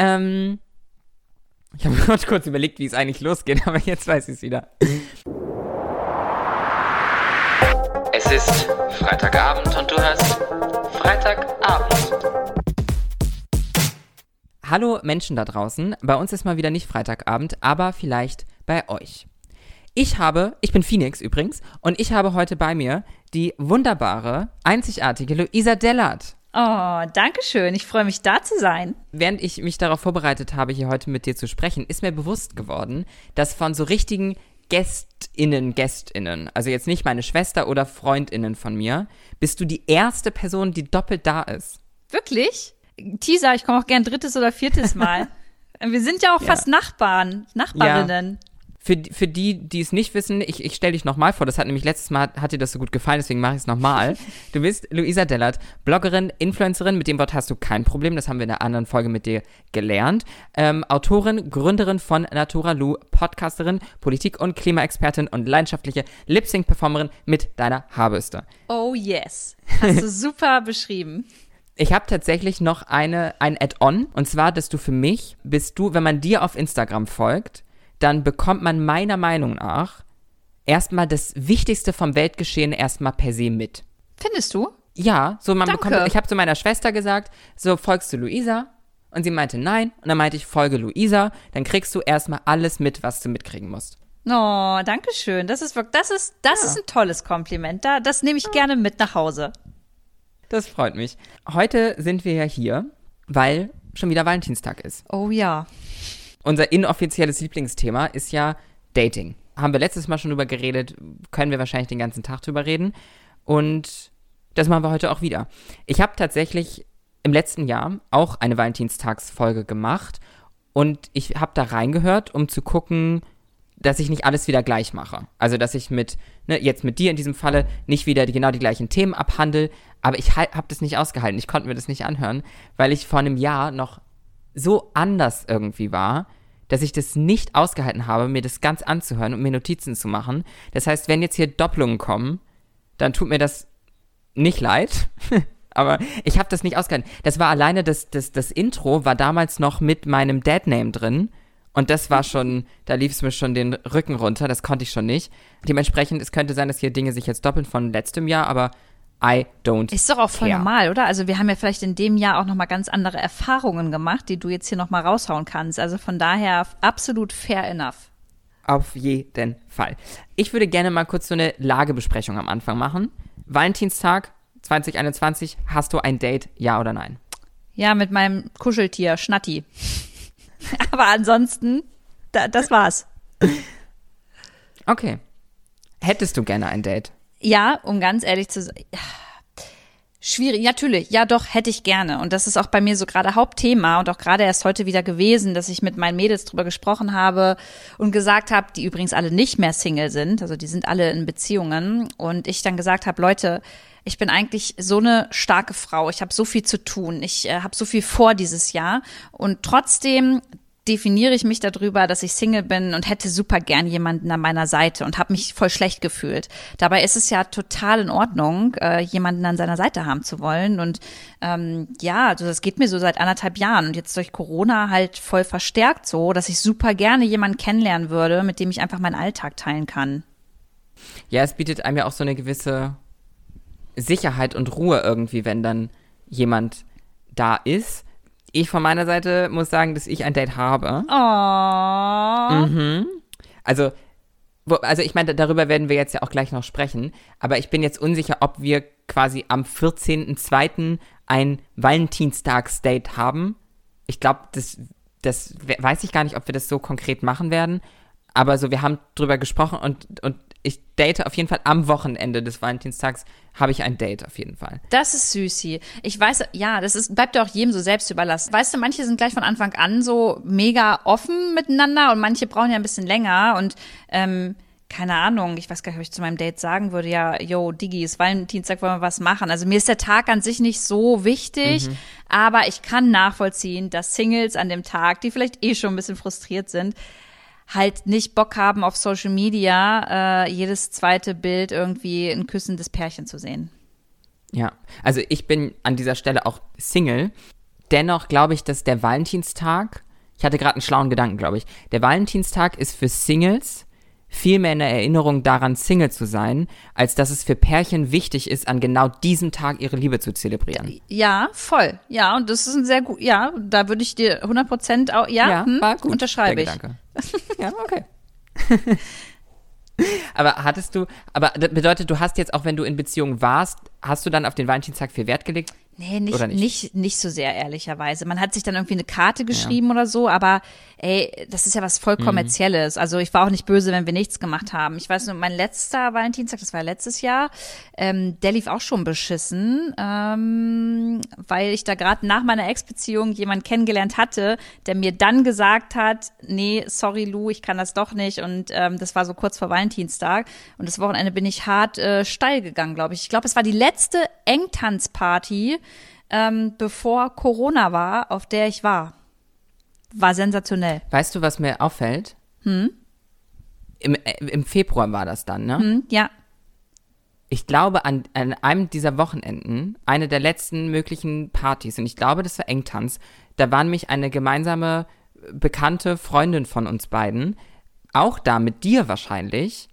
Ähm, ich habe gerade kurz überlegt, wie es eigentlich losgeht, aber jetzt weiß ich es wieder. Es ist Freitagabend und du hörst Freitagabend. Hallo Menschen da draußen. Bei uns ist mal wieder nicht Freitagabend, aber vielleicht bei euch. Ich habe, ich bin Phoenix übrigens, und ich habe heute bei mir die wunderbare, einzigartige Luisa Dellert. Oh, danke schön. Ich freue mich, da zu sein. Während ich mich darauf vorbereitet habe, hier heute mit dir zu sprechen, ist mir bewusst geworden, dass von so richtigen GästInnen, GästInnen, also jetzt nicht meine Schwester oder FreundInnen von mir, bist du die erste Person, die doppelt da ist. Wirklich? Teaser, ich komme auch gern drittes oder viertes Mal. Wir sind ja auch Ja. fast Nachbarn, Nachbarinnen. Für, für die, die es nicht wissen, ich, ich stelle dich nochmal vor, das hat nämlich letztes Mal, hat dir das so gut gefallen, deswegen mache ich es nochmal. Du bist Luisa Dellert, Bloggerin, Influencerin, mit dem Wort hast du kein Problem, das haben wir in einer anderen Folge mit dir gelernt. Ähm, Autorin, Gründerin von Natura Lu, Podcasterin, Politik- und Klimaexpertin und leidenschaftliche Lip-Sync-Performerin mit deiner Haarbürste. Oh yes. Hast du super beschrieben. Ich habe tatsächlich noch eine, ein Add-on. Und zwar, dass du für mich, bist du, wenn man dir auf Instagram folgt, dann bekommt man meiner Meinung nach erstmal das Wichtigste vom Weltgeschehen erstmal per se mit. Findest du? Ja, so man Danke. bekommt, ich habe zu meiner Schwester gesagt, so folgst du Luisa? Und sie meinte nein. Und dann meinte ich, folge Luisa, dann kriegst du erstmal alles mit, was du mitkriegen musst. Oh, danke schön. Das ist wirklich, das ist, das ist ein tolles Kompliment. Da, das nehme ich gerne mit nach Hause. Das freut mich. Heute sind wir ja hier, weil schon wieder Valentinstag ist. Oh ja. Unser inoffizielles Lieblingsthema ist ja Dating. Haben wir letztes Mal schon drüber geredet, können wir wahrscheinlich den ganzen Tag drüber reden. Und das machen wir heute auch wieder. Ich habe tatsächlich im letzten Jahr auch eine Valentinstagsfolge gemacht und ich habe da reingehört, um zu gucken, dass ich nicht alles wieder gleich mache. Also, dass ich mit, ne, jetzt mit dir in diesem Falle nicht wieder die, genau die gleichen Themen abhandle, aber ich habe das nicht ausgehalten. Ich konnte mir das nicht anhören, weil ich vor einem Jahr noch so anders irgendwie war, dass ich das nicht ausgehalten habe, mir das ganz anzuhören und mir Notizen zu machen. Das heißt, wenn jetzt hier Doppelungen kommen, dann tut mir das nicht leid. Aber ich habe das nicht ausgehalten. Das war alleine, das, das, das Intro war damals noch mit meinem Dad-Name drin. Und das war schon, da lief es mir schon den Rücken runter, das konnte ich schon nicht. Dementsprechend, es könnte sein, dass hier Dinge sich jetzt doppeln von letztem Jahr, aber I don't Ist doch auch voll care. normal, oder? Also wir haben ja vielleicht in dem Jahr auch noch mal ganz andere Erfahrungen gemacht, die du jetzt hier noch mal raushauen kannst. Also von daher absolut fair enough. Auf jeden Fall. Ich würde gerne mal kurz so eine Lagebesprechung am Anfang machen. Valentinstag 2021, hast du ein Date, ja oder nein? Ja, mit meinem Kuscheltier Schnatti. Aber ansonsten, da, das war's. Okay. Hättest du gerne ein Date? Ja, um ganz ehrlich zu sein. Schwierig, natürlich, ja doch, hätte ich gerne. Und das ist auch bei mir so gerade Hauptthema und auch gerade erst heute wieder gewesen, dass ich mit meinen Mädels drüber gesprochen habe und gesagt habe, die übrigens alle nicht mehr Single sind, also die sind alle in Beziehungen. Und ich dann gesagt habe, Leute, ich bin eigentlich so eine starke Frau, ich habe so viel zu tun, ich äh, habe so viel vor dieses Jahr und trotzdem definiere ich mich darüber, dass ich Single bin und hätte super gern jemanden an meiner Seite und habe mich voll schlecht gefühlt. Dabei ist es ja total in Ordnung, äh, jemanden an seiner Seite haben zu wollen. Und ähm, ja, also das geht mir so seit anderthalb Jahren und jetzt durch Corona halt voll verstärkt so, dass ich super gerne jemanden kennenlernen würde, mit dem ich einfach meinen Alltag teilen kann. Ja, es bietet einem ja auch so eine gewisse Sicherheit und Ruhe irgendwie, wenn dann jemand da ist. Ich von meiner Seite muss sagen, dass ich ein Date habe. Oh. Also, wo, also ich meine, darüber werden wir jetzt ja auch gleich noch sprechen, aber ich bin jetzt unsicher, ob wir quasi am 14.02. ein Valentinstagsdate haben. Ich glaube, das, das we- weiß ich gar nicht, ob wir das so konkret machen werden, aber so, wir haben drüber gesprochen und, und ich date auf jeden Fall am Wochenende des Valentinstags, habe ich ein Date auf jeden Fall. Das ist süßi. Ich weiß, ja, das ist, bleibt ja auch jedem so selbst überlassen. Weißt du, manche sind gleich von Anfang an so mega offen miteinander und manche brauchen ja ein bisschen länger und ähm, keine Ahnung, ich weiß gar nicht, ob ich zu meinem Date sagen würde, ja, yo, Digi, ist Valentinstag, wollen wir was machen. Also mir ist der Tag an sich nicht so wichtig, aber ich kann nachvollziehen, dass Singles an dem Tag, die vielleicht eh schon ein bisschen frustriert sind, halt nicht Bock haben, auf Social Media äh, jedes zweite Bild irgendwie ein küssendes Pärchen zu sehen. Ja, also ich bin an dieser Stelle auch Single dennoch glaube ich, dass der Valentinstag, ich hatte gerade einen schlauen Gedanken, glaube ich, der Valentinstag ist für Singles viel mehr eine Erinnerung daran, Single zu sein, als dass es für Pärchen wichtig ist, an genau diesem Tag ihre Liebe zu zelebrieren. Ja, voll. Ja, und das ist ein sehr gut, ja, da würde ich dir 100 Prozent auch, ja, hm, war gut, unterschreibe der ich. Gedanke. ja, okay. aber hattest du, aber das bedeutet, du hast jetzt auch, wenn du in Beziehung warst, hast du dann auf den Valentinstag viel Wert gelegt? Nee, nicht, nicht? nicht? nicht, so sehr, ehrlicherweise. Man hat sich dann irgendwie eine Karte geschrieben oder so, aber ey, das ist ja was voll Mhm. kommerzielles. Also ich war auch nicht böse, wenn wir nichts gemacht haben. Ich weiß nur, mein letzter Valentinstag, das war letztes Jahr, ähm, der lief auch schon beschissen, ähm, weil ich da gerade nach meiner Ex-Beziehung jemanden kennengelernt hatte, der mir dann gesagt hat, nee, sorry Lou, ich kann das doch nicht. Und ähm, das war so kurz vor Valentinstag. Und das Wochenende bin ich hart äh, steil gegangen, glaube ich. Ich glaube, es war die letzte Engtanzparty, ähm, bevor Corona war, auf der ich war. War sensationell. Weißt du, was mir auffällt? Hm? Im, äh, Im Februar war das dann, ne? Hm, ja. Ich glaube, an, an einem dieser Wochenenden, eine der letzten möglichen Partys, und ich glaube, das war Engtanz, da war nämlich eine gemeinsame äh, bekannte Freundin von uns beiden, auch da mit dir wahrscheinlich.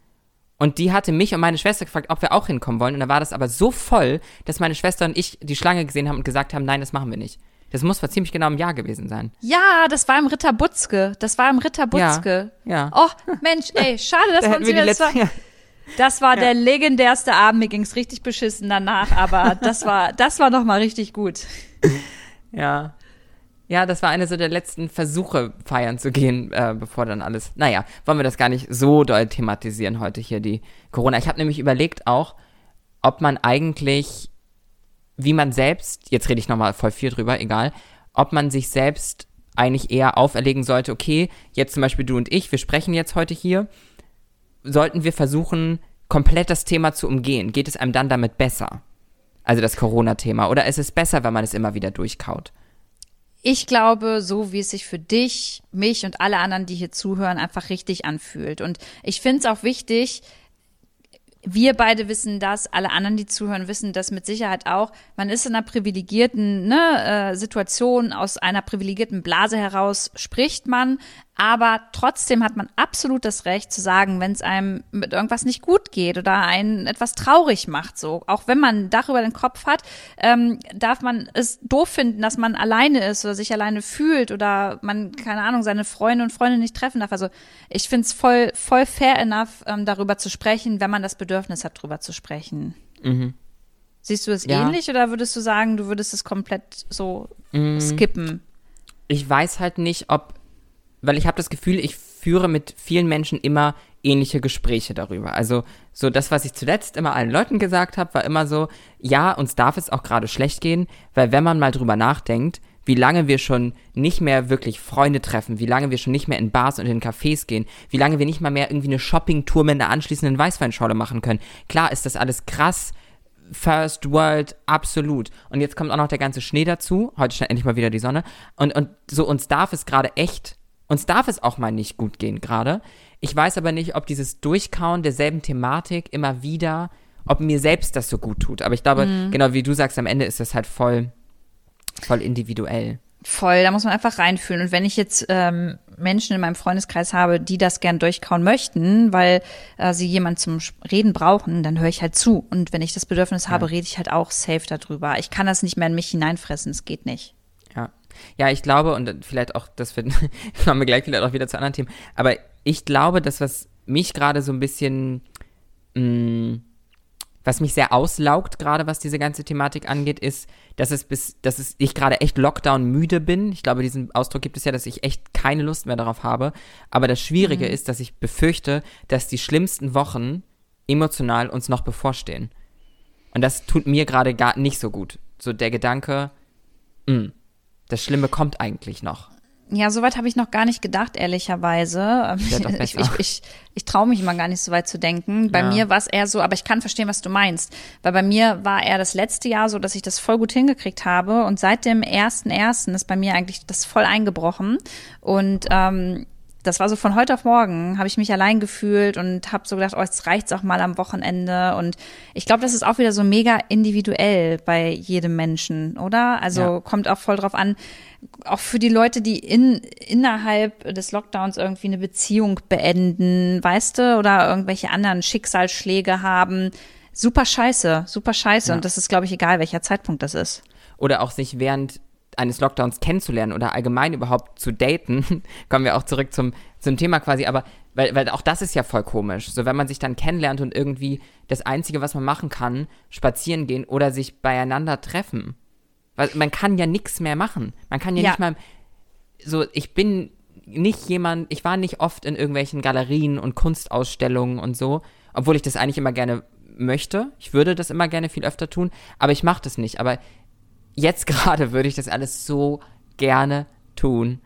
Und die hatte mich und meine Schwester gefragt, ob wir auch hinkommen wollen. Und da war das aber so voll, dass meine Schwester und ich die Schlange gesehen haben und gesagt haben, nein, das machen wir nicht. Das muss vor ziemlich genau einem Jahr gewesen sein. Ja, das war im Ritter Butzke. Das war im Ritter Butzke. ja. Oh, Mensch, ey, schade, dass Da wir hätten uns wir die wieder, das war, letzten, ja. das war der legendärste Abend. Mir ging's richtig beschissen danach, aber das war, das war noch mal richtig gut. Ja. Ja, das war eine so der letzten Versuche, feiern zu gehen, äh, bevor dann alles. Naja, wollen wir das gar nicht so doll thematisieren heute hier, die Corona. Ich habe nämlich überlegt auch, ob man eigentlich, wie man selbst, jetzt rede ich nochmal voll viel drüber, egal, ob man sich selbst eigentlich eher auferlegen sollte, okay, jetzt zum Beispiel du und ich, wir sprechen jetzt heute hier, sollten wir versuchen, komplett das Thema zu umgehen? Geht es einem dann damit besser? Also das Corona-Thema. Oder ist es besser, wenn man es immer wieder durchkaut? Ich glaube, so wie es sich für dich, mich und alle anderen, die hier zuhören, einfach richtig anfühlt. Und ich finde es auch wichtig, wir beide wissen das, alle anderen, die zuhören, wissen das mit Sicherheit auch. Man ist in einer privilegierten ne, äh, Situation, aus einer privilegierten Blase heraus spricht man, aber trotzdem hat man absolut das Recht zu sagen, wenn es einem mit irgendwas nicht gut geht oder einen etwas traurig macht, so. Auch wenn man ein Dach über den Kopf hat, ähm, darf man es doof finden, dass man alleine ist oder sich alleine fühlt oder man, keine Ahnung, seine Freunde und Freunde nicht treffen darf. Also ich finde es voll, voll fair enough, ähm, darüber zu sprechen, wenn man das Bedürfnis hat, darüber zu sprechen. Siehst du es Ja. ähnlich oder würdest du sagen, du würdest es komplett so Mhm. skippen? ich weiß halt nicht, ob, weil ich habe das Gefühl, ich führe mit vielen Menschen immer ähnliche Gespräche darüber. Also so das, was ich zuletzt immer allen Leuten gesagt habe, war immer so, ja, uns darf es auch gerade schlecht gehen, weil wenn man mal drüber nachdenkt, wie lange wir schon nicht mehr wirklich Freunde treffen, wie lange wir schon nicht mehr in Bars und in Cafés gehen, wie lange wir nicht mal mehr irgendwie eine Shoppingtour mit einer anschließenden Weißweinschorle machen können. Klar ist das alles krass, First World, absolut. Und jetzt kommt auch noch der ganze Schnee dazu. Heute scheint endlich mal wieder die Sonne. Und, und so uns darf es gerade echt, uns darf es auch mal nicht gut gehen gerade. Ich weiß aber nicht, ob dieses Durchkauen derselben Thematik immer wieder, ob mir selbst das so gut tut. Aber ich glaube, genau wie du sagst, am Ende ist das halt voll, voll individuell. Voll, da muss man einfach reinfühlen. Und wenn ich jetzt ähm, Menschen in meinem Freundeskreis habe, die das gern durchkauen möchten, weil äh, sie jemanden zum Reden brauchen, dann höre ich halt zu. Und wenn ich das Bedürfnis habe, rede ich halt auch safe darüber. Ich kann das nicht mehr in mich hineinfressen, es geht nicht. Ja. Ich glaube, und vielleicht auch, das wird, kommen wir gleich vielleicht auch wieder zu anderen Themen, aber ich glaube, das, was mich gerade so ein bisschen, mh, was mich sehr auslaugt, gerade was diese ganze Thematik angeht, ist, dass es bis, dass es, ich gerade echt Lockdown müde bin. Ich glaube, diesen Ausdruck gibt es ja, dass ich echt keine Lust mehr darauf habe. Aber das Schwierige ist, dass ich befürchte, dass die schlimmsten Wochen emotional uns noch bevorstehen. Und das tut mir gerade gar nicht so gut. So der Gedanke, mh, das Schlimme kommt eigentlich noch. Ja, soweit habe ich noch gar nicht gedacht, ehrlicherweise. Ich ich, ich, ich traue mich immer gar nicht so weit zu denken. Bei Ja. mir war es eher so, aber ich kann verstehen, was du meinst. Weil bei mir war eher das letzte Jahr so, dass ich das voll gut hingekriegt habe. Und seit dem ersten ersten ist bei mir eigentlich das voll eingebrochen. Und ähm, das war so von heute auf morgen, habe ich mich allein gefühlt und habe so gedacht, oh, jetzt reicht's auch mal am Wochenende. Und ich glaube, das ist auch wieder so mega individuell bei jedem Menschen, oder? Also ja. kommt auch voll drauf an, auch für die Leute, die in, innerhalb des Lockdowns irgendwie eine Beziehung beenden, weißt du, oder irgendwelche anderen Schicksalsschläge haben. Super scheiße, super scheiße. Ja. Und das ist, glaube ich, egal, welcher Zeitpunkt das ist. Oder auch sich während eines Lockdowns kennenzulernen oder allgemein überhaupt zu daten, kommen wir auch zurück zum, zum Thema quasi, aber weil, weil auch das ist ja voll komisch. So, wenn man sich dann kennenlernt und irgendwie das Einzige, was man machen kann, spazieren gehen oder sich beieinander treffen. Weil man kann ja nichts mehr machen. Man kann ja, ja, nicht mal. So, ich bin nicht jemand, ich war nicht oft in irgendwelchen Galerien und Kunstausstellungen und so, obwohl ich das eigentlich immer gerne möchte. Ich würde das immer gerne viel öfter tun, aber ich mache das nicht. Aber jetzt gerade würde ich das alles so gerne tun.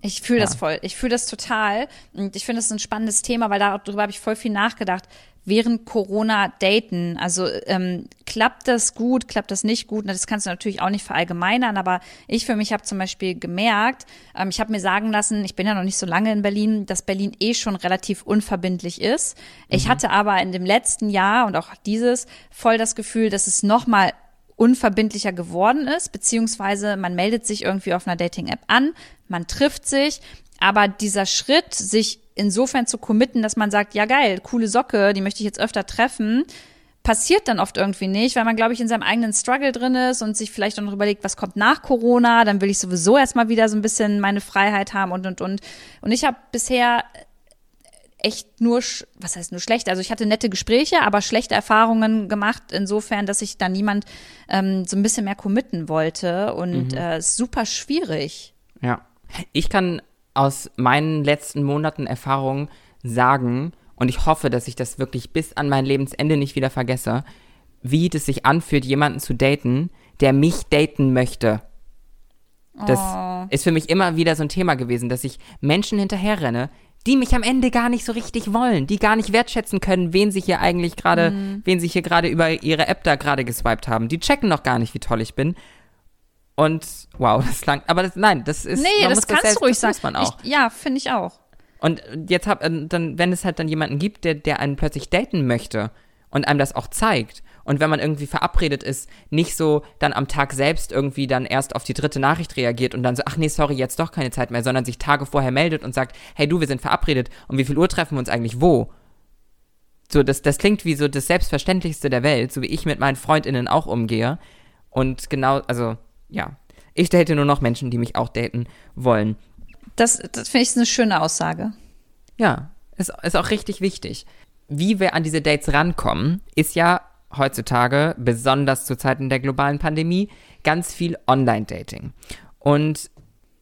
Ich fühle ja. das voll. Ich fühle das total. Und ich finde das ein spannendes Thema, weil darüber habe ich voll viel nachgedacht. Während Corona daten, also ähm, klappt das gut, klappt das nicht gut? Das kannst du natürlich auch nicht verallgemeinern, aber ich für mich habe zum Beispiel gemerkt, ähm, ich habe mir sagen lassen, ich bin ja noch nicht so lange in Berlin, dass Berlin eh schon relativ unverbindlich ist. Mhm. Ich hatte aber in dem letzten Jahr und auch dieses voll das Gefühl, dass es noch mal unverbindlicher geworden ist, beziehungsweise man meldet sich irgendwie auf einer Dating-App an, man trifft sich, aber dieser Schritt, sich insofern zu committen, dass man sagt, ja geil, coole Socke, die möchte ich jetzt öfter treffen, passiert dann oft irgendwie nicht, weil man, glaube ich, in seinem eigenen Struggle drin ist und sich vielleicht auch noch überlegt, was kommt nach Corona, dann will ich sowieso erstmal wieder so ein bisschen meine Freiheit haben und und und. Und ich habe bisher echt nur, was heißt nur schlecht? Also ich hatte nette Gespräche, aber schlechte Erfahrungen gemacht, insofern, dass ich da niemand ähm, so ein bisschen mehr committen wollte und mhm. äh, super schwierig. Ja. Ich kann aus meinen letzten Monaten Erfahrungen sagen, und ich hoffe, dass ich das wirklich bis an mein Lebensende nicht wieder vergesse, wie es sich anfühlt, jemanden zu daten, der mich daten möchte. Das oh. ist für mich immer wieder so ein Thema gewesen, dass ich Menschen hinterherrenne, die mich am Ende gar nicht so richtig wollen, die gar nicht wertschätzen können, wen sie hier eigentlich gerade, mhm. wen sie hier gerade über ihre App da gerade geswiped haben. Die checken noch gar nicht, wie toll ich bin. Und wow, das lang. Aber das, nein, das ist. Nee, das kannst das du ruhig sagen. man auch. Ich, ja, finde ich auch. Und jetzt hab, äh, dann, wenn es halt dann jemanden gibt, der, der einen plötzlich daten möchte und einem das auch zeigt und wenn man irgendwie verabredet ist, nicht so dann am Tag selbst irgendwie dann erst auf die dritte Nachricht reagiert und dann so, ach nee, sorry, jetzt doch keine Zeit mehr, sondern sich Tage vorher meldet und sagt, hey du, wir sind verabredet und wie viel Uhr treffen wir uns eigentlich wo? So, das, das klingt wie so das Selbstverständlichste der Welt, so wie ich mit meinen FreundInnen auch umgehe. Und genau, also, ja. Ich date nur noch Menschen, die mich auch daten wollen. Das, das finde ich eine schöne Aussage. Ja, ist, ist auch richtig wichtig. Wie wir an diese Dates rankommen, ist ja heutzutage, besonders zu Zeiten der globalen Pandemie, ganz viel Online-Dating. Und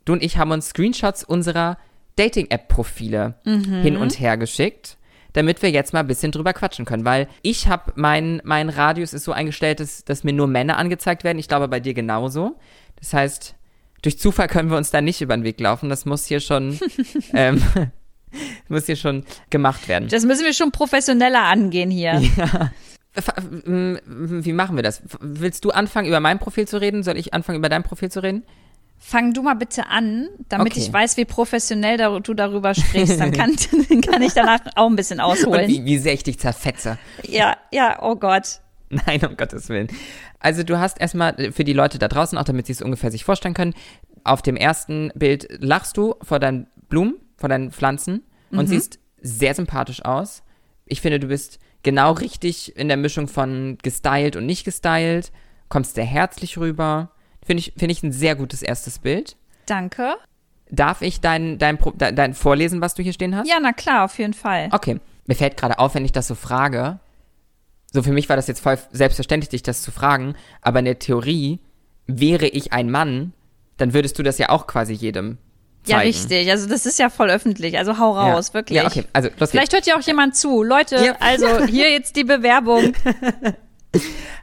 du und ich haben uns Screenshots unserer Dating-App-Profile mhm. hin und her geschickt, damit wir jetzt mal ein bisschen drüber quatschen können. Weil ich habe, mein, mein Radius ist so eingestellt, dass, dass mir nur Männer angezeigt werden. Ich glaube bei dir genauso. Das heißt, durch Zufall können wir uns da nicht über den Weg laufen. Das muss hier schon, ähm, muss hier schon gemacht werden. Das müssen wir schon professioneller angehen hier. Ja. Wie machen wir das? Willst du anfangen, über mein Profil zu reden? Soll ich anfangen, über dein Profil zu reden? Fang du mal bitte an, damit okay. ich weiß, wie professionell du darüber sprichst. Dann kann, kann ich danach auch ein bisschen ausholen. Und wie, wie sehr ich dich zerfetze. Ja, ja, oh Gott. Nein, um Gottes Willen. Also du hast erstmal äh, für die Leute da draußen, auch damit sie es ungefähr sich vorstellen können, auf dem ersten Bild lachst du vor deinen Blumen, vor deinen Pflanzen und mhm. siehst sehr sympathisch aus. Ich finde, du bist genau richtig in der Mischung von gestylt und nicht gestylt. Kommst sehr herzlich rüber. Finde ich, finde ich ein sehr gutes erstes Bild. Danke. Darf ich dein, dein, dein, dein vorlesen, was du hier stehen hast? Ja, na klar, auf jeden Fall. Okay. Mir fällt gerade auf, wenn ich das so frage. So, für mich war das jetzt voll selbstverständlich, dich das zu fragen. Aber in der Theorie, wäre ich ein Mann, dann würdest du das ja auch quasi jedem Zeigen. Ja, richtig. Also das ist ja voll öffentlich. Also hau raus, ja. wirklich. Ja, okay. Also, los Vielleicht hört ja auch jemand zu. Leute, ja. also hier jetzt die Bewerbung.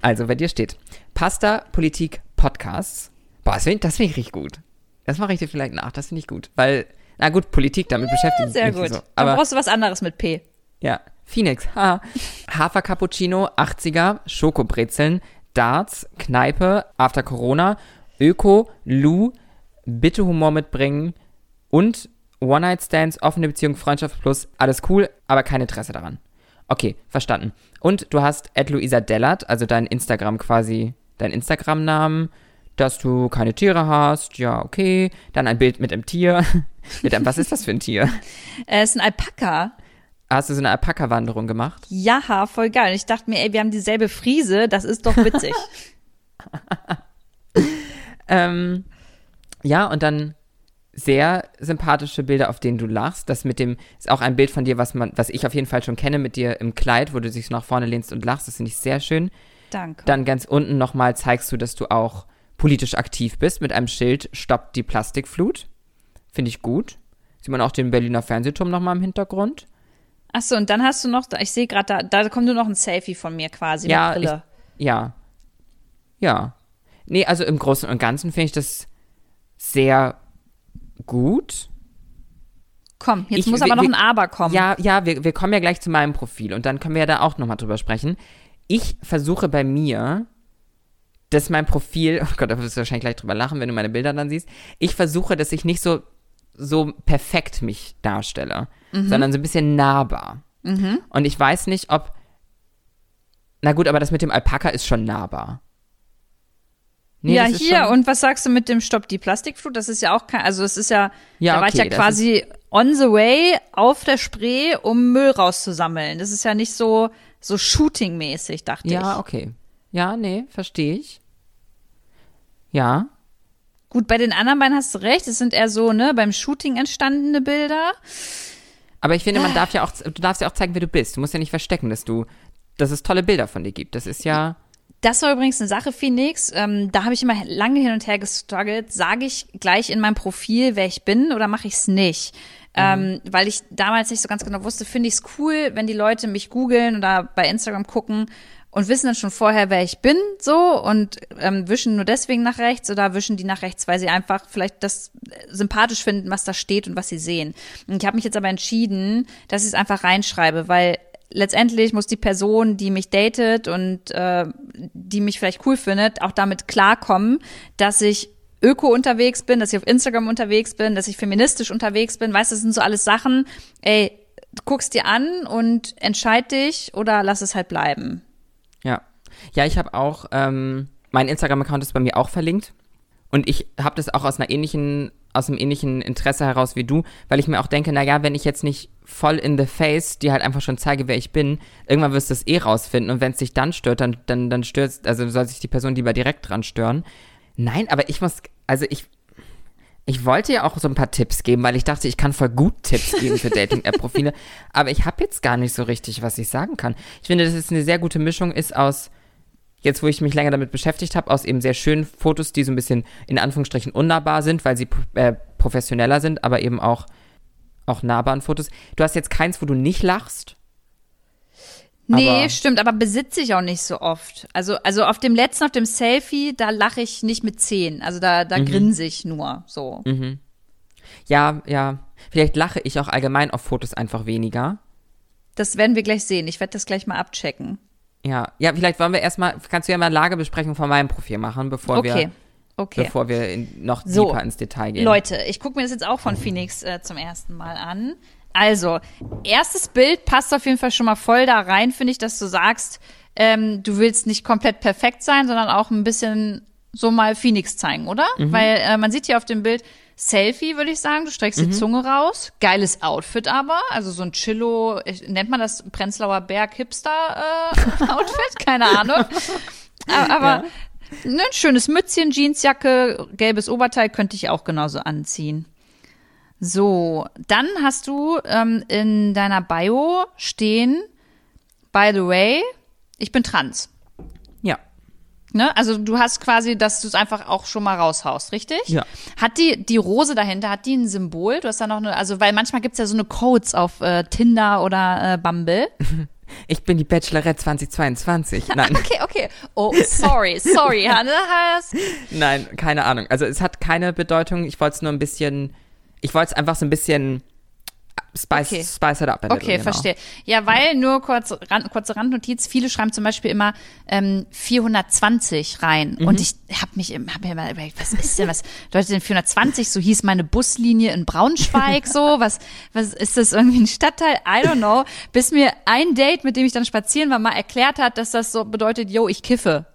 Also, bei dir steht Pasta, Politik, Podcasts. Boah, das finde find ich richtig gut. Das mache ich dir vielleicht nach. Das finde ich gut. Weil, na gut, Politik, damit ja, beschäftigt Sehr gut. So. Aber Dann brauchst du was anderes mit P. Ja, Phoenix. Ha. Hafer Cappuccino, 80er, Schokobrezeln, Darts, Kneipe, After Corona, Öko, Lou, bitte Humor mitbringen, und One-Night-Stands, offene Beziehung, Freundschaft plus, alles cool, aber kein Interesse daran. Okay, verstanden. Und du hast Luisa Dellert, also dein Instagram quasi, dein Instagram-Namen, dass du keine Tiere hast, ja, okay. Dann ein Bild mit einem Tier. mit einem, was ist das für ein Tier? Äh, ist ein Alpaka. Hast du so eine Alpaka-Wanderung gemacht? Ja, voll geil. Und ich dachte mir, ey, wir haben dieselbe Friese, das ist doch witzig. ähm, ja, und dann sehr sympathische Bilder, auf denen du lachst. Das mit dem ist auch ein Bild von dir, was man, was ich auf jeden Fall schon kenne, mit dir im Kleid, wo du dich so nach vorne lehnst und lachst. Das finde ich sehr schön. Danke. Dann ganz unten nochmal zeigst du, dass du auch politisch aktiv bist mit einem Schild Stoppt die Plastikflut. Finde ich gut. Sieht man auch den Berliner Fernsehturm nochmal im Hintergrund. Achso, und dann hast du noch, ich sehe gerade, da, da kommt nur noch ein Selfie von mir quasi ja, mit Brille. Ich, ja. Ja. Nee, also im Großen und Ganzen finde ich das sehr gut. Komm, jetzt Ich- muss wir- aber noch wir- ein Aber kommen. Ja, ja, wir, wir kommen ja gleich zu meinem Profil und dann können wir ja da auch nochmal drüber sprechen. Ich versuche bei mir, dass mein Profil, oh Gott, da wirst du wahrscheinlich gleich drüber lachen, wenn du meine Bilder dann siehst. Ich versuche, dass ich nicht so, so perfekt mich darstelle, sondern so ein bisschen nahbar. Und ich weiß nicht, ob, na gut, aber das mit dem Alpaka ist schon nahbar. Nee, ja, hier, und was sagst du mit dem Stopp die Plastikflut? Das ist ja auch kein, also es ist ja, Ja, da war ich ja quasi on the way auf der Spree, um Müll rauszusammeln. Das ist ja nicht so, so shooting-mäßig, dachte Ja, ich. okay. Ja, nee, verstehe ich. Ja. Gut, bei den anderen beiden hast du recht. Es sind eher so, ne, beim Shooting entstandene Bilder. Aber ich finde, man darf ja auch, du darfst ja auch zeigen, wer du bist. Du musst ja nicht verstecken, dass du, dass es tolle Bilder von dir gibt. Das ist ja, Das war übrigens eine Sache, Phoenix. Ähm, da habe ich immer lange hin und her gestruggelt. Sage ich gleich in meinem Profil, wer ich bin, oder mache ich es nicht? Ähm, weil ich damals nicht so ganz genau wusste, finde ich es cool, wenn die Leute mich googeln oder bei Instagram gucken und wissen dann schon vorher, wer ich bin, so und ähm, wischen nur deswegen nach rechts oder wischen die nach rechts, weil sie einfach vielleicht das sympathisch finden, was da steht und was sie sehen. Und ich habe mich jetzt aber entschieden, dass ich es einfach reinschreibe, weil letztendlich muss die Person, die mich datet und äh, die mich vielleicht cool findet, auch damit klarkommen, dass ich öko unterwegs bin, dass ich auf Instagram unterwegs bin, dass ich feministisch unterwegs bin. Weißt du, das sind so alles Sachen, ey, du guckst dir an und entscheid dich oder lass es halt bleiben. ja. Ja, ich habe auch, ähm, mein Instagram-Account ist bei mir auch verlinkt. Und ich habe das auch aus einer ähnlichen, aus einem ähnlichen Interesse heraus wie du, weil ich mir auch denke, na ja, wenn ich jetzt nicht voll in the face dir halt einfach schon zeige, wer ich bin, irgendwann wirst du es eh rausfinden und wenn es dich dann stört, dann, dann, dann stört also soll sich die Person lieber direkt dran stören. Nein, aber ich muss, also ich, ich wollte ja auch so ein paar Tipps geben, weil ich dachte, ich kann voll gut Tipps geben für Dating-App-Profile. aber ich habe jetzt gar nicht so richtig, was ich sagen kann. Ich finde, dass es eine sehr gute Mischung ist aus, jetzt wo ich mich länger damit beschäftigt habe, aus eben sehr schönen Fotos, die so ein bisschen in Anführungsstrichen unnahbar sind, weil sie äh, professioneller sind, aber eben auch, auch nahbaren Fotos. Du hast jetzt keins, wo du nicht lachst. Nee, Aber- stimmt, aber besitze ich auch nicht so oft. Also, also auf dem letzten, auf dem Selfie, da lache ich nicht mit zehn. Also da, da grinse ich nur so. Ja, ja. Vielleicht lache ich auch allgemein auf Fotos einfach weniger. Das werden wir gleich sehen. Ich werde das gleich mal abchecken. Ja, ja, vielleicht wollen wir erstmal, kannst du ja mal eine Lagebesprechung von meinem Profil machen, bevor Okay. wir, Okay. bevor wir in, noch So, tiefer ins Detail gehen. Leute, ich gucke mir das jetzt auch von Phoenix äh, zum ersten Mal an. Also, erstes Bild passt auf jeden Fall schon mal voll da rein, finde ich, dass du sagst, ähm, du willst nicht komplett perfekt sein, sondern auch ein bisschen so mal Phoenix zeigen, oder? Weil äh, man sieht hier auf dem Bild Selfie, würde ich sagen. Du streckst die Zunge raus. Geiles Outfit aber. Also so ein Chillo, nennt man das Prenzlauer Berg Hipster äh, Outfit? Keine Ahnung. Aber, aber ne, ein schönes Mützchen, Jeansjacke, gelbes Oberteil könnte ich auch genauso anziehen. So, dann hast du ähm, in deiner Bio stehen, by the way, ich bin trans. Ne? Also du hast quasi, dass du es einfach auch schon mal raushaust, richtig? Ja. Hat die, die Rose dahinter, hat die ein Symbol? Du hast da noch eine, also weil manchmal gibt's ja so eine Codes auf äh, Tinder oder äh, Bumble. Ich bin die Bachelorette 2022. Nein, Okay, okay. Oh, sorry, sorry, Hanne. Hast- nein, keine Ahnung. Also es hat keine Bedeutung. Ich wollte es nur ein bisschen, ich wollte es einfach so ein bisschen spice, Okay. spice it up a little, Okay, genau. verstehe. Ja, weil nur kurz, ran, kurze Randnotiz, viele schreiben zum Beispiel immer ähm, 420 rein. Mhm. Und ich habe mich hab mir immer überlegt, was ist denn, was bedeutet denn 420? So hieß meine Buslinie in Braunschweig so. Was, was ist das irgendwie ein Stadtteil? I don't know. Bis mir ein Date, mit dem ich dann spazieren war, mal erklärt hat, dass das so bedeutet, yo, ich kiffe.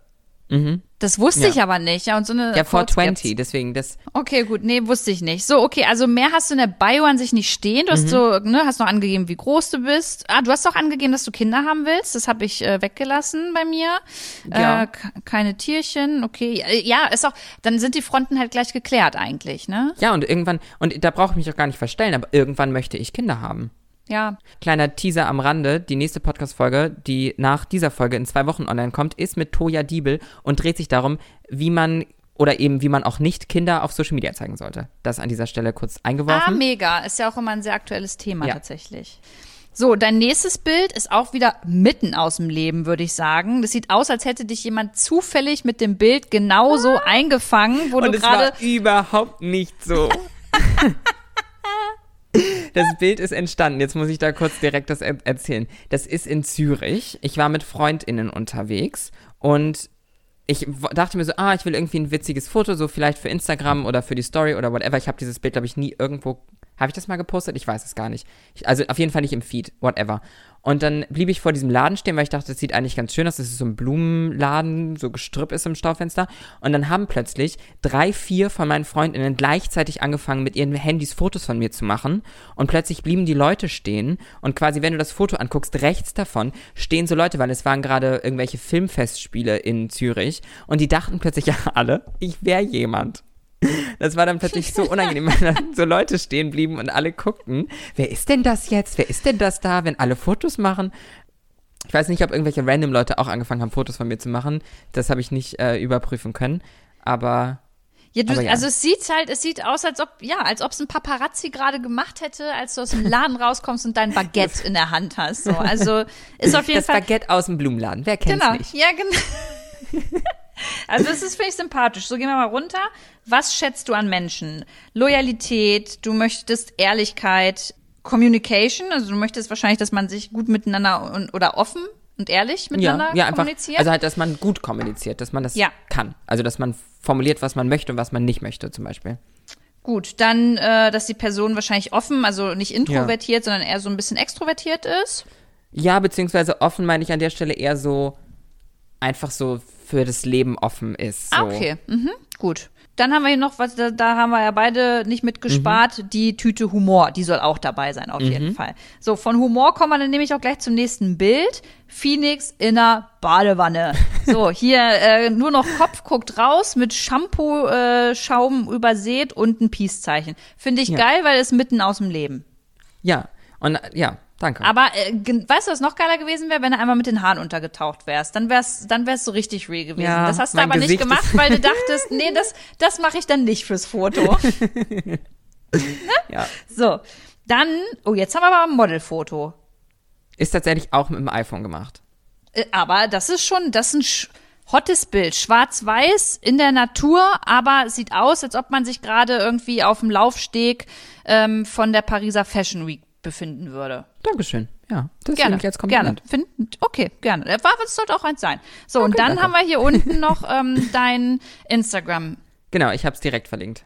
Das wusste Mhm. Ja. ich aber nicht. Ja, und so eine Ja, Codes 420, gibt's. deswegen das. Okay, gut, nee, wusste ich nicht. So, okay, also mehr hast du in der Bio an sich nicht stehen. Du Mhm. hast so, ne, hast noch angegeben, wie groß du bist. Ah, du hast auch angegeben, dass du Kinder haben willst. Das habe ich äh, weggelassen bei mir. Ja. Äh, keine Tierchen, okay. Ja, Ja, ist auch, dann sind die Fronten halt gleich geklärt eigentlich, ne? Ja, und irgendwann, und da brauche ich mich auch gar nicht verstellen, aber irgendwann möchte ich Kinder haben. Ja. Kleiner Teaser am Rande, die nächste Podcast-Folge, die nach dieser Folge in zwei Wochen online kommt, ist mit Toja Diebel und dreht sich darum, wie man oder eben wie man auch nicht Kinder auf Social Media zeigen sollte. Das an dieser Stelle kurz Ah, eingeworfen. mega. Ist ja auch immer ein sehr aktuelles Thema Ja. tatsächlich. So, dein nächstes Bild ist auch wieder mitten aus dem Leben, würde ich sagen. Das sieht aus, als hätte dich jemand zufällig mit dem Bild genauso eingefangen, wo und du gerade war überhaupt nicht so. Das Bild ist entstanden. Jetzt muss ich da kurz direkt das er erzählen. Das ist in Zürich. Ich war mit FreundInnen unterwegs und ich dachte mir so, ah, ich will irgendwie ein witziges Foto, so vielleicht für Instagram oder für die Story oder whatever. Ich habe dieses Bild, glaube ich, nie irgendwo. Habe ich das mal gepostet? Ich weiß es gar nicht. Ich, also auf jeden Fall nicht im Feed, whatever. Und dann blieb ich vor diesem Laden stehen, weil ich dachte, das sieht eigentlich ganz schön aus. Das ist so ein Blumenladen, so Gestrüpp ist im Staufenster. Und dann haben plötzlich drei, vier von meinen Freundinnen gleichzeitig angefangen, mit ihren Handys Fotos von mir zu machen. Und plötzlich blieben die Leute stehen. Und quasi, wenn du das Foto anguckst, rechts davon stehen so Leute, weil es waren gerade irgendwelche Filmfestspiele in Zürich. Und die dachten plötzlich ja alle, ich wäre jemand. Das war dann plötzlich so unangenehm, weil dann so Leute stehen blieben und alle guckten, wer ist denn das jetzt? Wer ist denn das da, wenn alle Fotos machen? Ich weiß nicht, ob irgendwelche random Leute auch angefangen haben, Fotos von mir zu machen. Das habe ich nicht äh, überprüfen können. Aber Ja, du, Aber ja. also es sieht halt, es sieht aus, als ob, ja, als ob es ein Paparazzi gerade gemacht hätte, als du aus dem Laden rauskommst und dein Baguette in der Hand hast. So, also ist auf jeden das Fall. Baguette aus dem Blumenladen, wer kennt's genau, nicht? ja, genau. Also das ist, finde ich, sympathisch. So, gehen wir mal runter. Was schätzt du an Menschen? Loyalität, du möchtest Ehrlichkeit, Communication, also du möchtest wahrscheinlich, dass man sich gut miteinander und, oder offen und ehrlich miteinander Ja, ja, einfach. kommuniziert. Also halt, dass man gut kommuniziert, dass man das Ja. kann. Also, dass man formuliert, was man möchte und was man nicht möchte, zum Beispiel. Gut, dann, äh, dass die Person wahrscheinlich offen, also nicht introvertiert, sondern eher so ein bisschen extrovertiert ist. Ja, beziehungsweise offen meine ich an der Stelle eher so einfach so für das Leben offen ist. So. Ah, okay, mhm, gut. Dann haben wir hier noch was, da, da haben wir ja beide nicht mitgespart, Mhm. die Tüte Humor, die soll auch dabei sein, auf jeden Fall. So, von Humor kommen wir dann nämlich auch gleich zum nächsten Bild. Phoenix in der Badewanne. So, hier äh, nur noch Kopf guckt raus, mit Shampoo-Schaum übersät und ein Peace-Zeichen. Finde ich Ja. geil, weil es mitten aus dem Leben. Ja, und äh, ja, danke. Aber äh, weißt du, was noch geiler gewesen wäre, wenn du einmal mit den Haaren untergetaucht wärst? Dann wär's, dann wär's so richtig real gewesen. Ja, das hast du aber nicht Gesicht gemacht, ist- weil du dachtest, nee, das, das mache ich dann nicht fürs Foto. ja. So, dann, oh, jetzt haben wir aber ein Modelfoto. Ist tatsächlich auch mit dem iPhone gemacht. Äh, Aber das ist schon, das ist ein hottes Bild. Schwarz-Weiß in der Natur, aber sieht aus, als ob man sich gerade irgendwie auf dem Laufsteg ähm, von der Pariser Fashion Week befinden würde. Dankeschön. Ja, das Gerne, als gerne. Find, okay, gerne. War, das sollte auch eins sein. So, und Okay, dann danke. haben wir hier unten noch ähm, dein Instagram. Genau, ich habe es direkt verlinkt.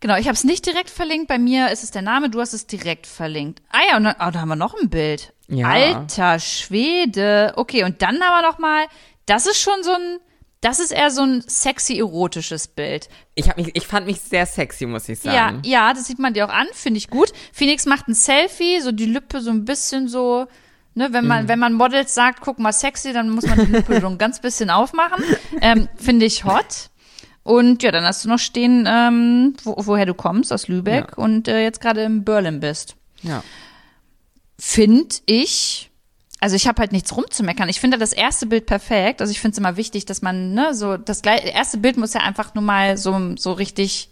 Genau, ich habe es nicht direkt verlinkt. Bei mir ist es der Name, du hast es direkt verlinkt. Ah ja, und dann, oh, da haben wir noch ein Bild. Ja. Alter Schwede. Okay, und dann haben wir noch mal, das ist schon so ein, das ist eher so ein sexy erotisches Bild. Ich, hab mich, ich fand mich sehr sexy, muss ich Ja, sagen. ja, das sieht man dir auch an, finde ich gut. Phoenix macht ein Selfie, so die Lippe so ein bisschen so, ne, wenn man, wenn man Models sagt, guck mal sexy, dann muss man die Lippe so ein ganz bisschen aufmachen. Ähm, finde ich hot. Und ja, dann hast du noch stehen, ähm, wo, woher du kommst, aus Lübeck Ja. und äh, jetzt gerade in Berlin bist. Ja. Finde ich, also ich habe halt nichts rumzumeckern. Ich finde das erste Bild perfekt. Also ich finde es immer wichtig, dass man, ne, so das gleiche, erste Bild muss ja einfach nur mal so, so richtig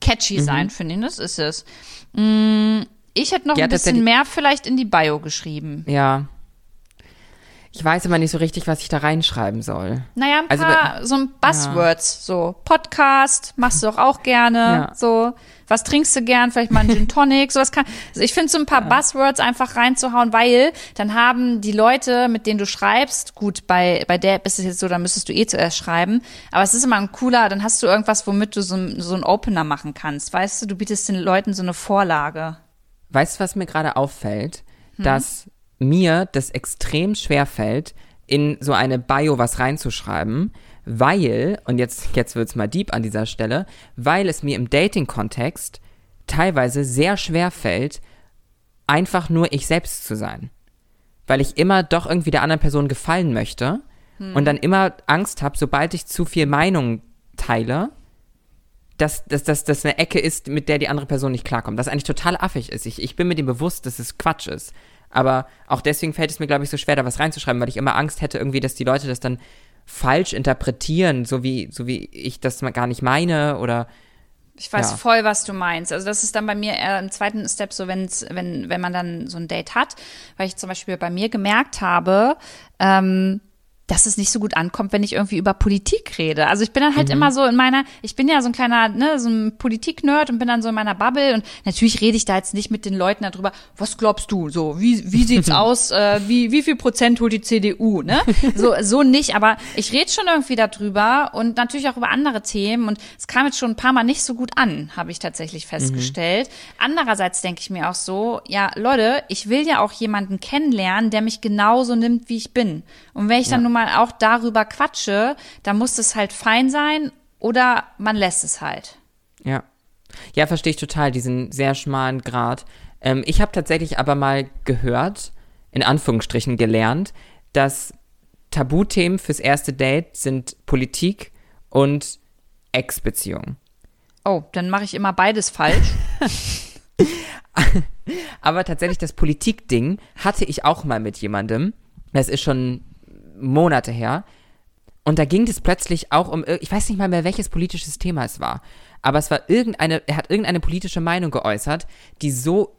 catchy Mhm. sein, finde ich. Das ist es. Mm, Ich hätte noch Ja, ein bisschen mehr vielleicht in die Bio geschrieben. Ja. Ich weiß immer nicht so richtig, was ich da reinschreiben soll. Naja, ein Also paar, so ein Buzzwords, so Podcast, machst du doch auch gerne, Ja. so, was trinkst du gern, vielleicht mal einen Gin Tonic, sowas kann, also ich finde so ein paar Buzzwords einfach reinzuhauen, weil dann haben die Leute, mit denen du schreibst, gut, bei, bei der ist es jetzt so, da müsstest du eh zuerst schreiben, aber es ist immer ein cooler, dann hast du irgendwas, womit du so, ein- so einen Opener machen kannst, weißt du, du bietest den Leuten so eine Vorlage. Weißt du, was mir gerade auffällt? Hm? Dass mir das extrem schwer fällt, in so eine Bio was reinzuschreiben, weil, und jetzt, jetzt wird's mal deep an dieser Stelle, weil es mir im Dating-Kontext teilweise sehr schwer fällt, einfach nur ich selbst zu sein. Weil ich immer doch irgendwie der anderen Person gefallen möchte und dann immer Angst habe, sobald ich zu viel Meinung teile, dass, dass, dass das eine Ecke ist, mit der die andere Person nicht klarkommt. Das eigentlich total affig ist. Ich, ich bin mir dem bewusst, dass es Quatsch ist. Aber auch deswegen fällt es mir, glaube ich, so schwer, da was reinzuschreiben, weil ich immer Angst hätte, irgendwie, dass die Leute das dann falsch interpretieren, so wie, so wie ich das mal gar nicht meine oder Ich weiß Ja. voll, was du meinst. Also das ist dann bei mir eher im zweiten Step so, wenn's, wenn, wenn man dann so ein Date hat, weil ich zum Beispiel bei mir gemerkt habe, ähm, dass es nicht so gut ankommt, wenn ich irgendwie über Politik rede. Also ich bin dann halt Mhm. immer so in meiner, ich bin ja so ein kleiner, ne, so ein Politik-Nerd und bin dann so in meiner Bubble und natürlich rede ich da jetzt nicht mit den Leuten darüber, was glaubst du, so, wie, wie sieht's aus, äh, wie, wie viel Prozent holt die CDU, ne? So, so nicht, aber ich rede schon irgendwie darüber und natürlich auch über andere Themen und es kam jetzt schon ein paar Mal nicht so gut an, habe ich tatsächlich festgestellt. Andererseits denke ich mir auch so, ja, Leute, ich will ja auch jemanden kennenlernen, der mich genauso nimmt, wie ich bin. Und wenn ich dann nun mal auch darüber quatsche, dann muss es halt fein sein oder man lässt es halt. Ja. Ja, verstehe ich total, diesen sehr schmalen Grad. Ähm, ich habe tatsächlich aber mal gehört, in Anführungsstrichen gelernt, dass Tabuthemen fürs erste Date sind Politik und Ex-Beziehungen. Oh, dann mache ich immer beides falsch. Aber tatsächlich das Politikding hatte ich auch mal mit jemandem. Das ist schon Monate her. Und da ging es plötzlich auch um, ich weiß nicht mal mehr, welches politisches Thema es war. Aber es war irgendeine, er hat irgendeine politische Meinung geäußert, die so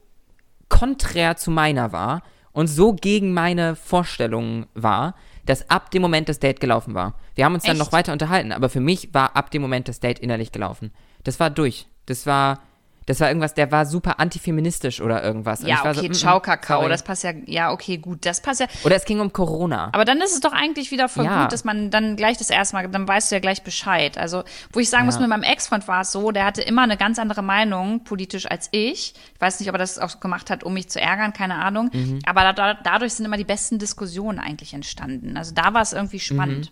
konträr zu meiner war und so gegen meine Vorstellungen war, dass ab dem Moment das Date gelaufen war. Wir haben uns dann Echt? noch weiter unterhalten, aber für mich war ab dem Moment das Date innerlich gelaufen. Das war durch. Das war, das war irgendwas, der war super antifeministisch oder irgendwas. Und Ja, ich war okay, so, mm, Ciao Kakao, sorry. das passt ja, ja, okay, gut, das passt ja. Oder es ging um Corona. Aber dann ist es doch eigentlich wieder voll Ja. gut, dass man dann gleich das erste Mal, dann weißt du ja gleich Bescheid. Also, wo ich sagen muss, Ja. mit meinem Ex-Freund war es so, der hatte immer eine ganz andere Meinung politisch als ich. Ich weiß nicht, ob er das auch gemacht hat, um mich zu ärgern, keine Ahnung. Mhm. Aber da, da, dadurch sind immer die besten Diskussionen eigentlich entstanden. Also da war es irgendwie spannend.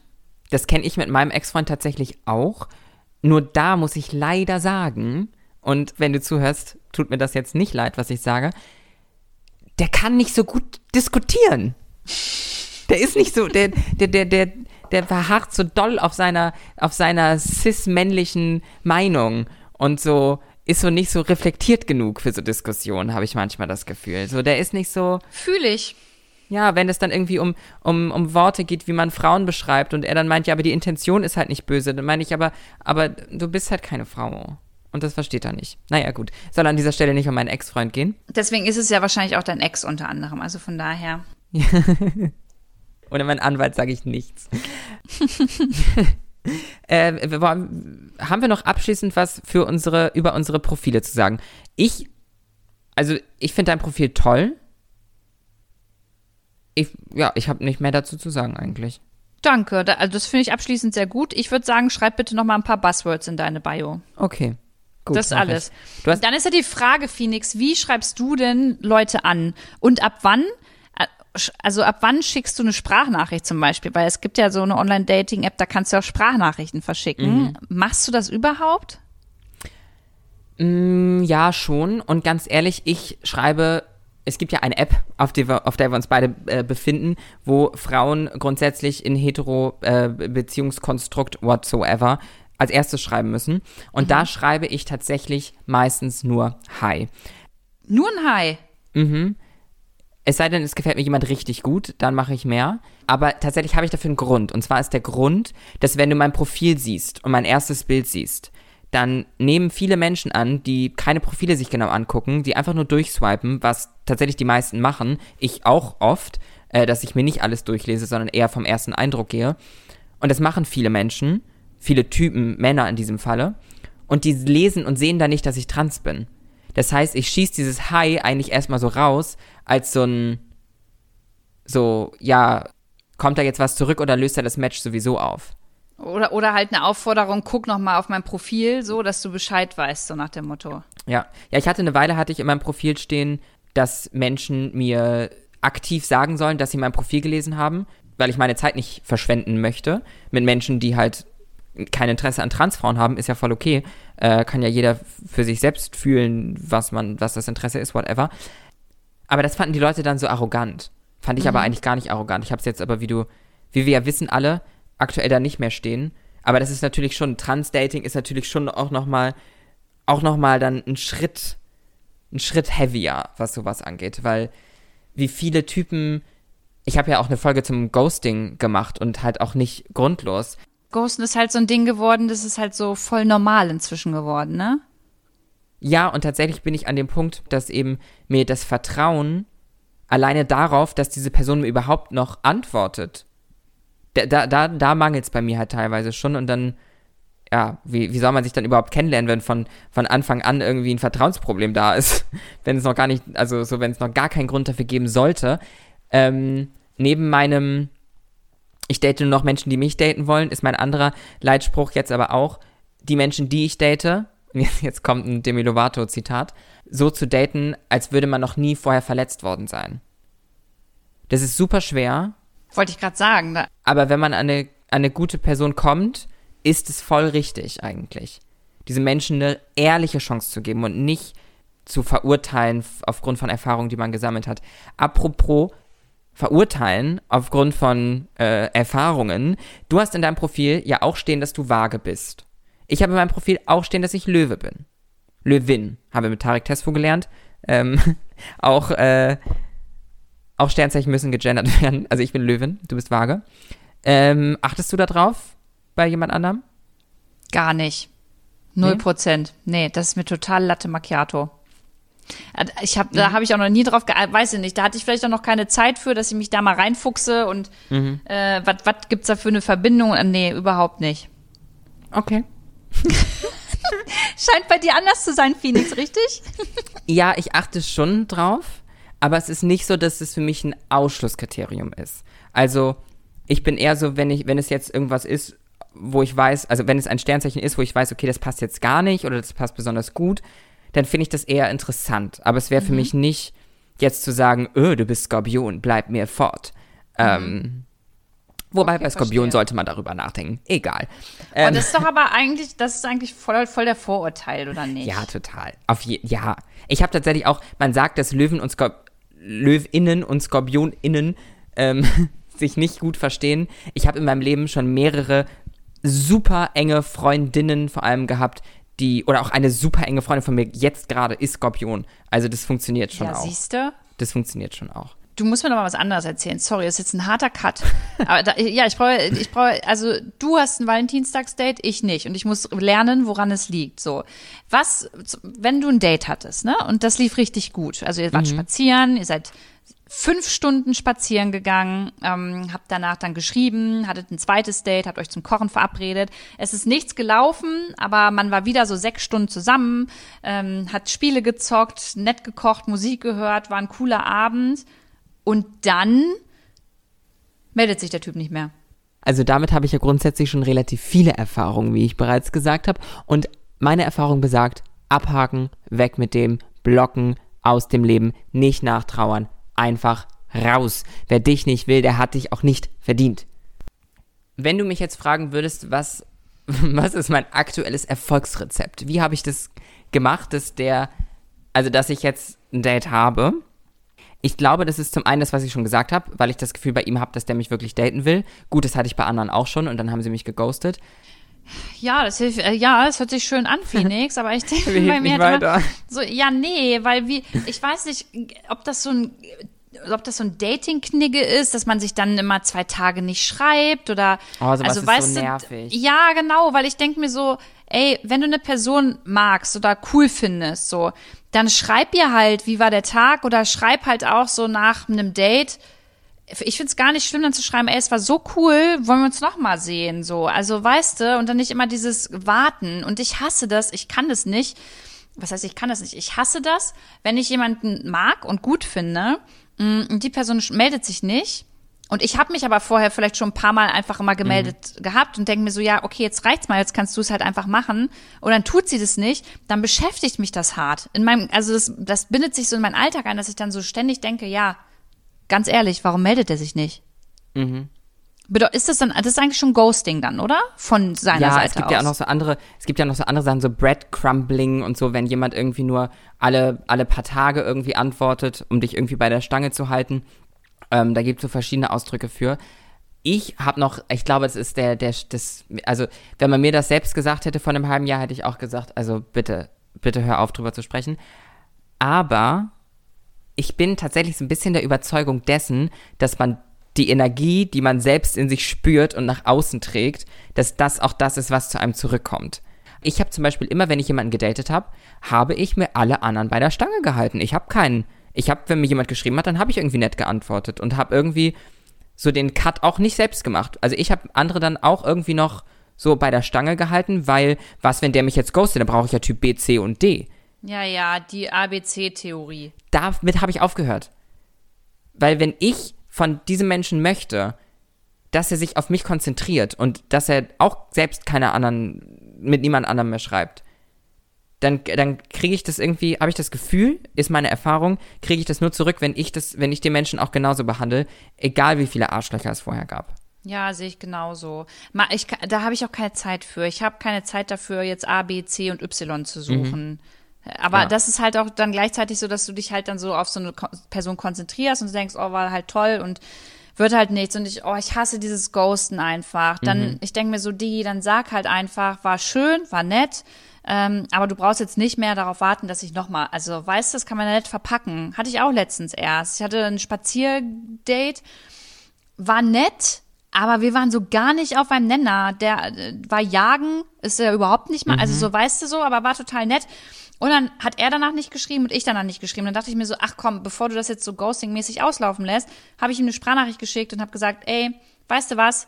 Das kenne ich mit meinem Ex-Freund tatsächlich auch. Nur da muss ich leider sagen, und wenn du zuhörst, tut mir das jetzt nicht leid, was ich sage, der kann nicht so gut diskutieren. Der ist nicht so, der, der, der, der, der verharrt so doll auf seiner, auf seiner cis-männlichen Meinung und so ist so nicht so reflektiert genug für so Diskussionen, habe ich manchmal das Gefühl. So, der ist nicht so, Fühle ich. ja, wenn es dann irgendwie um, um, um Worte geht, wie man Frauen beschreibt und er dann meint, ja, aber die Intention ist halt nicht böse, dann meine ich aber, aber du bist halt keine Frau. Und das versteht er nicht. Naja, gut. Soll an dieser Stelle nicht um meinen Ex-Freund gehen. Deswegen ist es ja wahrscheinlich auch dein Ex unter anderem. Also von daher. Ohne meinen Anwalt sage ich nichts. äh, haben wir noch abschließend was für unsere, über unsere Profile zu sagen? Ich, also ich finde dein Profil toll. Ich, ja, ich habe nicht mehr dazu zu sagen eigentlich. Danke. Da, also das finde ich abschließend sehr gut. Ich würde sagen, schreib bitte noch mal ein paar Buzzwords in deine Bio. Okay. Gut, das alles. Hast, Dann ist ja die Frage, Phoenix, wie schreibst du denn Leute an? Und ab wann? äh, Also ab wann schickst du eine Sprachnachricht zum Beispiel? Weil es gibt ja so eine Online-Dating-App, da kannst du auch Sprachnachrichten verschicken. Mhm. Machst du das überhaupt? Mm, ja, schon. Und ganz ehrlich, ich schreibe, es gibt ja eine App, auf, wir, auf der wir uns beide äh, befinden, wo Frauen grundsätzlich in hetero-Beziehungskonstrukt whatsoever als erstes schreiben müssen. Und da schreibe ich tatsächlich meistens nur Hi. Nur ein Hi. Es sei denn, es gefällt mir jemand richtig gut, dann mache ich mehr. Aber tatsächlich habe ich dafür einen Grund. Und zwar ist der Grund, dass wenn du mein Profil siehst und mein erstes Bild siehst, dann nehmen viele Menschen an, die keine Profile sich genau angucken, die einfach nur durchswipen, was tatsächlich die meisten machen, ich auch oft, äh, dass ich mir nicht alles durchlese, sondern eher vom ersten Eindruck gehe. Und das machen viele Menschen, viele Typen, Männer in diesem Falle. Und die lesen und sehen da nicht, dass ich trans bin. Das heißt, ich schieße dieses Hi eigentlich erstmal so raus, als so ein, so, ja, kommt da jetzt was zurück oder löst er das Match sowieso auf? Oder, oder halt eine Aufforderung, guck noch mal auf mein Profil, so, dass du Bescheid weißt, so nach dem Motto. Ja, ja, ich hatte eine Weile, hatte ich in meinem Profil stehen, dass Menschen mir aktiv sagen sollen, dass sie mein Profil gelesen haben, weil ich meine Zeit nicht verschwenden möchte mit Menschen, die halt kein Interesse an Transfrauen haben, ist ja voll okay. Äh, kann ja jeder für sich selbst fühlen, was man, was das Interesse ist, whatever. Aber das fanden die Leute dann so arrogant. Fand ich aber eigentlich gar nicht arrogant. Ich habe es jetzt aber, wie du, wie wir ja wissen alle, aktuell da nicht mehr stehen. Aber das ist natürlich schon, Trans-Dating ist natürlich schon auch nochmal, auch nochmal dann ein Schritt, ein Schritt heavier, was sowas angeht. Weil wie viele Typen, ich habe ja auch eine Folge zum Ghosting gemacht und halt auch nicht grundlos. Ghosten ist halt so ein Ding geworden, das ist halt so voll normal inzwischen geworden, ne? Ja, und tatsächlich bin ich an dem Punkt, dass eben mir das Vertrauen alleine darauf, dass diese Person mir überhaupt noch antwortet, da, da, da, da mangelt es bei mir halt teilweise schon und dann, ja, wie, wie soll man sich dann überhaupt kennenlernen, wenn von, von Anfang an irgendwie ein Vertrauensproblem da ist, wenn es noch gar nicht, also so, wenn es noch gar keinen Grund dafür geben sollte. Ähm, neben meinem, ich date nur noch Menschen, die mich daten wollen, ist mein anderer Leitspruch jetzt aber auch, die Menschen, die ich date, jetzt kommt ein Demi Lovato-Zitat, so zu daten, als würde man noch nie vorher verletzt worden sein. Das ist super schwer. Wollte ich gerade sagen. Da Aber wenn man an eine, an eine gute Person kommt, ist es voll richtig eigentlich. Diese Menschen eine ehrliche Chance zu geben und nicht zu verurteilen aufgrund von Erfahrungen, die man gesammelt hat. Apropos verurteilen aufgrund von äh, Erfahrungen. Du hast in deinem Profil ja auch stehen, dass du vage bist. Ich habe in meinem Profil auch stehen, dass ich Löwe bin. Löwin, haben wir mit Tarek Tesfu gelernt. Ähm, auch, äh, auch Sternzeichen müssen gegendert werden. Also ich bin Löwin, du bist vage. Ähm, achtest du da drauf bei jemand anderem? gar nicht. Null Nee? Prozent. Nee, das ist mir total Latte Macchiato. Ich hab, da habe ich auch noch nie drauf geachtet, weiß ich nicht, da hatte ich vielleicht auch noch keine Zeit für, dass ich mich da mal reinfuchse und äh, was was gibt's da für eine Verbindung? Äh, Nee, überhaupt nicht. Okay. Scheint bei dir anders zu sein, Phoenix, richtig? Ja, ich achte schon drauf, aber es ist nicht so, dass es für mich ein Ausschlusskriterium ist. Also, ich bin eher so, wenn ich, wenn es jetzt irgendwas ist, wo ich weiß, also wenn es ein Sternzeichen ist, wo ich weiß, okay, das passt jetzt gar nicht oder das passt besonders gut, dann finde ich das eher interessant. Aber es wäre für mich nicht jetzt zu sagen, öh, du bist Skorpion, bleib mir fort. Ähm, wobei Okay, bei Skorpion verstehe. sollte man darüber nachdenken. Egal. Und Ähm, das ist doch aber eigentlich, das ist eigentlich voll, voll der Vorurteil, oder nicht? Ja, total. Auf je, ja. Ich habe tatsächlich auch, man sagt, dass Löwen und Skorp Löwinnen und Skorpioninnen ähm, sich nicht gut verstehen. Ich habe in meinem Leben schon mehrere super enge Freundinnen vor allem gehabt, die, oder auch eine super enge Freundin von mir jetzt gerade ist Skorpion. Also das funktioniert schon ja auch. siehst du? Das funktioniert schon auch. Du musst mir noch mal was anderes erzählen. Sorry, das ist jetzt ein harter Cut. Aber da, ja, ich brauche, ich brauche, also du hast ein Valentinstagsdate, ich nicht. Und ich muss lernen, woran es liegt. So, was, wenn du ein Date hattest, ne? Und das lief richtig gut. Also ihr wart spazieren, ihr seid fünf Stunden spazieren gegangen, ähm, habt danach dann geschrieben, hattet ein zweites Date, habt euch zum Kochen verabredet. Es ist nichts gelaufen, aber man war wieder so sechs Stunden zusammen, ähm, hat Spiele gezockt, nett gekocht, Musik gehört, war ein cooler Abend. Und dann meldet sich der Typ nicht mehr. Also damit habe ich ja grundsätzlich schon relativ viele Erfahrungen, wie ich bereits gesagt habe. Und meine Erfahrung besagt, abhaken, weg mit dem, blocken, aus dem Leben, nicht nachtrauern, einfach raus. Wer dich nicht will, der hat dich auch nicht verdient. Wenn du mich jetzt fragen würdest, was, was ist mein aktuelles Erfolgsrezept? Wie habe ich das gemacht, dass der, also dass ich jetzt ein Date habe? Ich glaube, das ist zum einen das, was ich schon gesagt habe, weil ich das Gefühl bei ihm habe, dass der mich wirklich daten will. Gut, das hatte ich bei anderen auch schon und dann haben sie mich geghostet. Ja, das hilft, äh, ja, das hört sich schön an, Phoenix, aber ich denke bei mir immer, so, ja, nee, weil wie, ich weiß nicht, ob das so ein, ob das so ein Dating-Knigge ist, dass man sich dann immer zwei Tage nicht schreibt oder, Oh, also weißt so du, nervig. ja, genau, weil ich denke mir so, ey, wenn du eine Person magst oder cool findest, so, dann schreib ihr halt, wie war der Tag oder schreib halt auch so nach einem Date, ich find's gar nicht schlimm, dann zu schreiben, ey, es war so cool, wollen wir uns noch mal sehen, so. Also, weißt du, und dann nicht immer dieses Warten. Und ich hasse das, ich kann das nicht. Was heißt, ich kann das nicht? Ich hasse das, wenn ich jemanden mag und gut finde, mm, und die Person meldet sich nicht. Und ich habe mich aber vorher vielleicht schon ein paar Mal einfach immer gemeldet mhm. gehabt und denke mir so, ja, okay, jetzt reicht's mal, jetzt kannst du es halt einfach machen. Und dann tut sie das nicht, dann beschäftigt mich das hart. In meinem, also das, das bindet sich so in meinen Alltag ein, dass ich dann so ständig denke, ja, ganz ehrlich, warum meldet er sich nicht? Mhm. Ist das dann, das ist eigentlich schon Ghosting dann, oder? Von seiner ja, Seite es gibt aus. ja auch noch so andere, es gibt ja noch so andere Sachen, so Breadcrumbling und so, wenn jemand irgendwie nur alle, alle paar Tage irgendwie antwortet, um dich irgendwie bei der Stange zu halten. Ähm, da gibt es so verschiedene Ausdrücke für. Ich habe noch, ich glaube, es ist der, der, das, also wenn man mir das selbst gesagt hätte vor einem halben Jahr, hätte ich auch gesagt, also bitte, bitte hör auf drüber zu sprechen. Aber ich bin tatsächlich so ein bisschen der Überzeugung dessen, dass man die Energie, die man selbst in sich spürt und nach außen trägt, dass das auch das ist, was zu einem zurückkommt. Ich habe zum Beispiel immer, wenn ich jemanden gedatet habe, habe ich mir alle anderen bei der Stange gehalten. Ich habe keinen. Ich habe, wenn mir jemand geschrieben hat, dann habe ich irgendwie nett geantwortet und habe irgendwie so den Cut auch nicht selbst gemacht. Also ich habe andere dann auch irgendwie noch so bei der Stange gehalten, weil was, wenn der mich jetzt ghostet, dann brauche ich ja Typ B, C und D. Ja, ja, die ABC-Theorie. Damit habe ich aufgehört. Weil wenn ich von diesem Menschen möchte, dass er sich auf mich konzentriert und dass er auch selbst keine anderen, mit niemand anderem mehr schreibt, dann, dann kriege ich das irgendwie, habe ich das Gefühl, ist meine Erfahrung, kriege ich das nur zurück, wenn ich das, wenn ich den Menschen auch genauso behandle, egal wie viele Arschlöcher es vorher gab. Ja, sehe ich genauso. Ich, da habe ich auch keine Zeit für. Ich habe keine Zeit dafür, jetzt A, B, C und Y zu suchen. Mhm. Aber ja. das ist halt auch dann gleichzeitig so, dass du dich halt dann so auf so eine Person konzentrierst und denkst, oh, war halt toll und wird halt nichts und ich, oh, ich hasse dieses Ghosten einfach. Dann, mhm. ich denke mir so, die, dann sag halt einfach, war schön, war nett, ähm, aber du brauchst jetzt nicht mehr darauf warten, dass ich nochmal, also weißt du, das kann man ja nett verpacken. Hatte ich auch letztens erst. Ich hatte ein Spazierdate, war nett, aber wir waren so gar nicht auf einem Nenner. Der äh, war jagen, ist ja überhaupt nicht mal, also mhm. also so weißt du so, aber war total nett. Und dann hat er danach nicht geschrieben und ich danach nicht geschrieben. Dann dachte ich mir so, ach komm, bevor du das jetzt so ghosting-mäßig auslaufen lässt, habe ich ihm eine Sprachnachricht geschickt und habe gesagt, ey, weißt du was?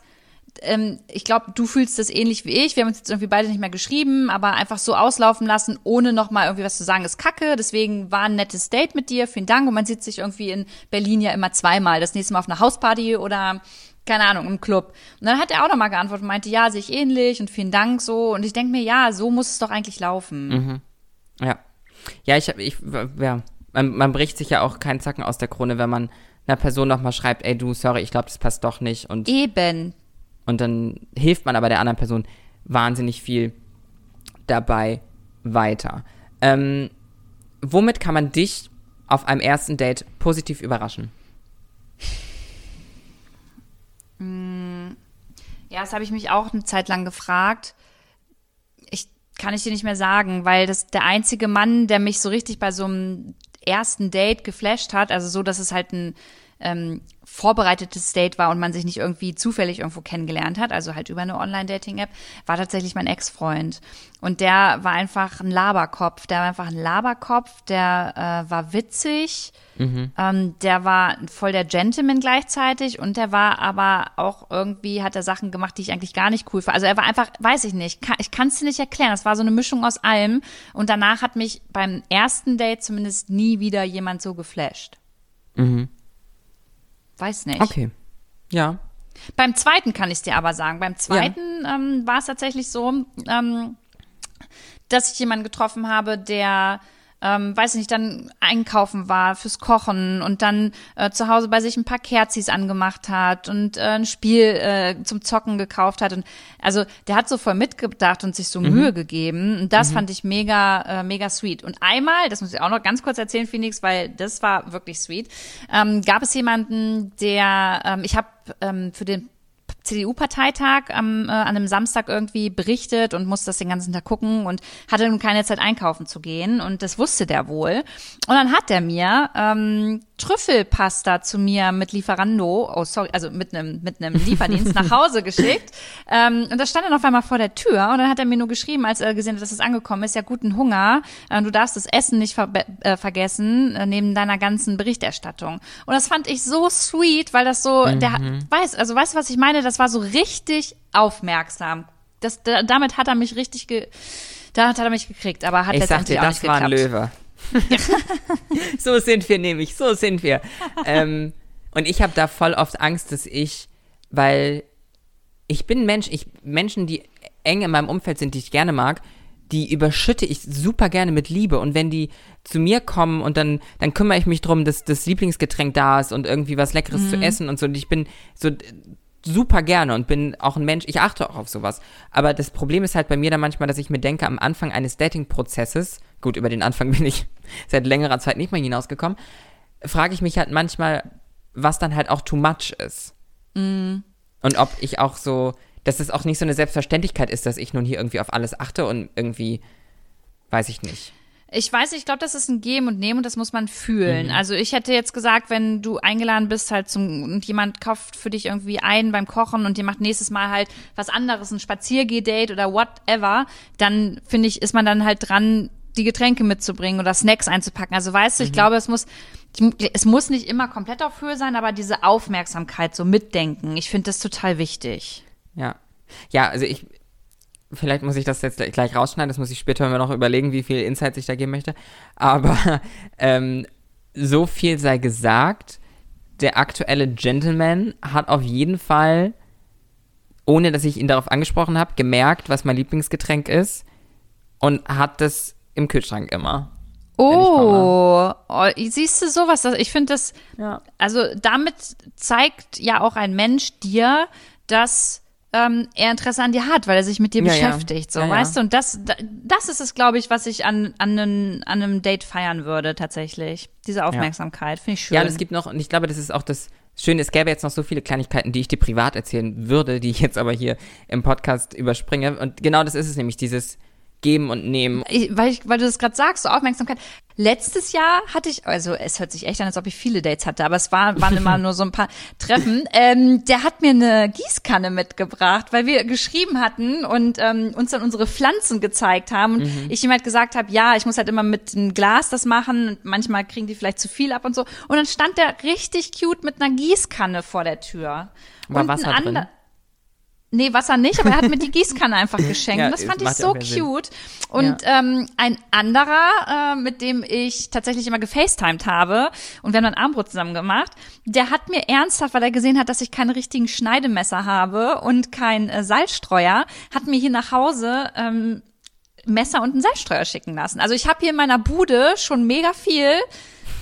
Ähm, ich glaube, du fühlst das ähnlich wie ich. Wir haben uns jetzt irgendwie beide nicht mehr geschrieben, aber einfach so auslaufen lassen, ohne nochmal irgendwie was zu sagen, ist kacke. Deswegen war ein nettes Date mit dir. Vielen Dank. Und man sieht sich irgendwie in Berlin ja immer zweimal. Das nächste Mal auf einer Hausparty oder keine Ahnung, im Club. Und dann hat er auch nochmal geantwortet und meinte, ja, sehe ich ähnlich und vielen Dank so. Und ich denke mir, ja, so muss es doch eigentlich laufen. Mhm. Ja. Ja, ich, ich ja, man, man bricht sich ja auch keinen Zacken aus der Krone, wenn man einer Person nochmal schreibt, ey du, sorry, ich glaube, das passt doch nicht. Und, Eben. Und dann hilft man aber der anderen Person wahnsinnig viel dabei weiter. Ähm, womit kann man dich auf einem ersten Date positiv überraschen? Mm, ja, das habe ich mich auch eine Zeit lang gefragt kann ich dir nicht mehr sagen, weil das der einzige Mann, der mich so richtig bei so einem ersten Date geflasht hat, also so, dass es halt ein ähm, vorbereitetes Date war und man sich nicht irgendwie zufällig irgendwo kennengelernt hat, also halt über eine Online-Dating-App, war tatsächlich mein Ex-Freund. Und der war einfach ein Laberkopf. Der war einfach ein Laberkopf, der äh, war witzig, mhm. ähm, der war voll der Gentleman gleichzeitig und der war aber auch irgendwie, hat er Sachen gemacht, die ich eigentlich gar nicht cool fand. Also er war einfach, weiß ich nicht, kann, ich kann es dir nicht erklären. Das war so eine Mischung aus allem. Und danach hat mich beim ersten Date zumindest nie wieder jemand so geflasht. Mhm. Weiß nicht. Okay. Ja. Beim zweiten kann ich es dir aber sagen. Beim zweiten ja. ähm, war es tatsächlich so, ähm, dass ich jemanden getroffen habe, der ähm, weiß nicht, dann einkaufen war fürs Kochen und dann äh, zu Hause bei sich ein paar Kerzis angemacht hat und äh, ein Spiel äh, zum Zocken gekauft hat. Und also der hat so voll mitgedacht und sich so mhm. Mühe gegeben. Und das mhm. fand ich mega, äh, mega sweet. Und einmal, das muss ich auch noch ganz kurz erzählen, Phoenix, weil das war wirklich sweet, ähm, gab es jemanden, der, ähm, ich habe ähm, für den CDU-Parteitag am, äh, an einem Samstag irgendwie berichtet und musste das den ganzen Tag gucken und hatte nun keine Zeit einkaufen zu gehen und das wusste der wohl. Und dann hat er mir ähm, Trüffelpasta zu mir mit Lieferando, oh sorry, also mit einem mit einem Lieferdienst nach Hause geschickt. Ähm, und das stand dann auf einmal vor der Tür und dann hat er mir nur geschrieben, als er gesehen hat, dass es angekommen ist, ja guten Hunger, äh, du darfst das Essen nicht ver äh, vergessen äh, neben deiner ganzen Berichterstattung. Und das fand ich so sweet, weil das so, mhm. der weiß, also weißt du, was ich meine? Das war so richtig aufmerksam. Das, da, damit hat er mich richtig ge, da hat er mich gekriegt, aber hat ich letztendlich sag dir, auch das nicht war ein geklappt. Löwe. so sind wir nämlich, so sind wir. ähm, und ich habe da voll oft Angst, dass ich, weil ich bin Mensch, ich, Menschen, die eng in meinem Umfeld sind, die ich gerne mag, die überschütte ich super gerne mit Liebe. Und wenn die zu mir kommen und dann, dann kümmere ich mich drum, dass das Lieblingsgetränk da ist und irgendwie was Leckeres zu essen und so. Und ich bin so super gerne und bin auch ein Mensch, ich achte auch auf sowas. Aber das Problem ist halt bei mir dann manchmal, dass ich mir denke, am Anfang eines Dating-Prozesses, gut, über den Anfang bin ich seit längerer Zeit nicht mehr hinausgekommen, frage ich mich halt manchmal, was dann halt auch too much ist. Und ob ich auch so, dass es auch nicht so eine Selbstverständlichkeit ist, dass ich nun hier irgendwie auf alles achte und irgendwie, weiß ich nicht. Ich weiß, ich glaube, das ist ein Geben und Nehmen und das muss man fühlen. Mhm. Also ich hätte jetzt gesagt, wenn du eingeladen bist halt zum und jemand kauft für dich irgendwie ein beim Kochen und dir macht nächstes Mal halt was anderes, ein Spaziergeh-Date oder whatever, dann finde ich, ist man dann halt dran, die Getränke mitzubringen oder Snacks einzupacken. Also weißt du, ich glaube, es muss es muss nicht immer komplett auf Höhe sein, aber diese Aufmerksamkeit, so mitdenken, ich finde das total wichtig. Ja. Ja, also ich, vielleicht muss ich das jetzt gleich- rausschneiden, das muss ich später mir noch überlegen, wie viel Insights ich da geben möchte. Aber ähm, so viel sei gesagt, der aktuelle Gentleman hat auf jeden Fall, ohne dass ich ihn darauf angesprochen habe, gemerkt, was mein Lieblingsgetränk ist und hat das im Kühlschrank immer. Oh, oh siehst du sowas? Ich finde das, Ja. also damit zeigt ja auch ein Mensch dir, dass ähm, er Interesse an dir hat, weil er sich mit dir Ja, ja. beschäftigt, so, Ja, ja. weißt du? Und das, da- das ist es, glaube ich, was ich an, an, einem, an einem Date feiern würde, tatsächlich. Diese Aufmerksamkeit, finde ich schön. Ja, und es gibt noch, und ich glaube, das ist auch das Schöne, es gäbe jetzt noch so viele Kleinigkeiten, die ich dir privat erzählen würde, die ich jetzt aber hier im Podcast überspringe. Und genau das ist es nämlich, dieses Geben und Nehmen. ich, weil, ich, weil du das gerade sagst, so Aufmerksamkeit. Letztes Jahr hatte ich, also es hört sich echt an, als ob ich viele Dates hatte, aber es war, waren immer nur so ein paar Treffen. Ähm, der hat mir eine Gießkanne mitgebracht, weil wir geschrieben hatten und ähm, uns dann unsere Pflanzen gezeigt haben. Und ich ihm halt gesagt habe, ja, ich muss halt immer mit einem Glas das machen. Und manchmal kriegen die vielleicht zu viel ab und so. Und dann stand der richtig cute mit einer Gießkanne vor der Tür. War und Wasser drin? Nee, Wasser nicht, aber er hat mir die Gießkanne einfach geschenkt. Ja, und das fand ich ja so Sinn. cute. Und ähm, ein anderer, äh, mit dem ich tatsächlich immer gefacetimed habe, und wir haben dann Armbrot zusammen gemacht, der hat mir ernsthaft, weil er gesehen hat, dass ich keine richtigen Schneidemesser habe und kein äh, Salzstreuer, hat mir hier nach Hause ähm, Messer und einen Salzstreuer schicken lassen. Also ich habe hier in meiner Bude schon mega viel.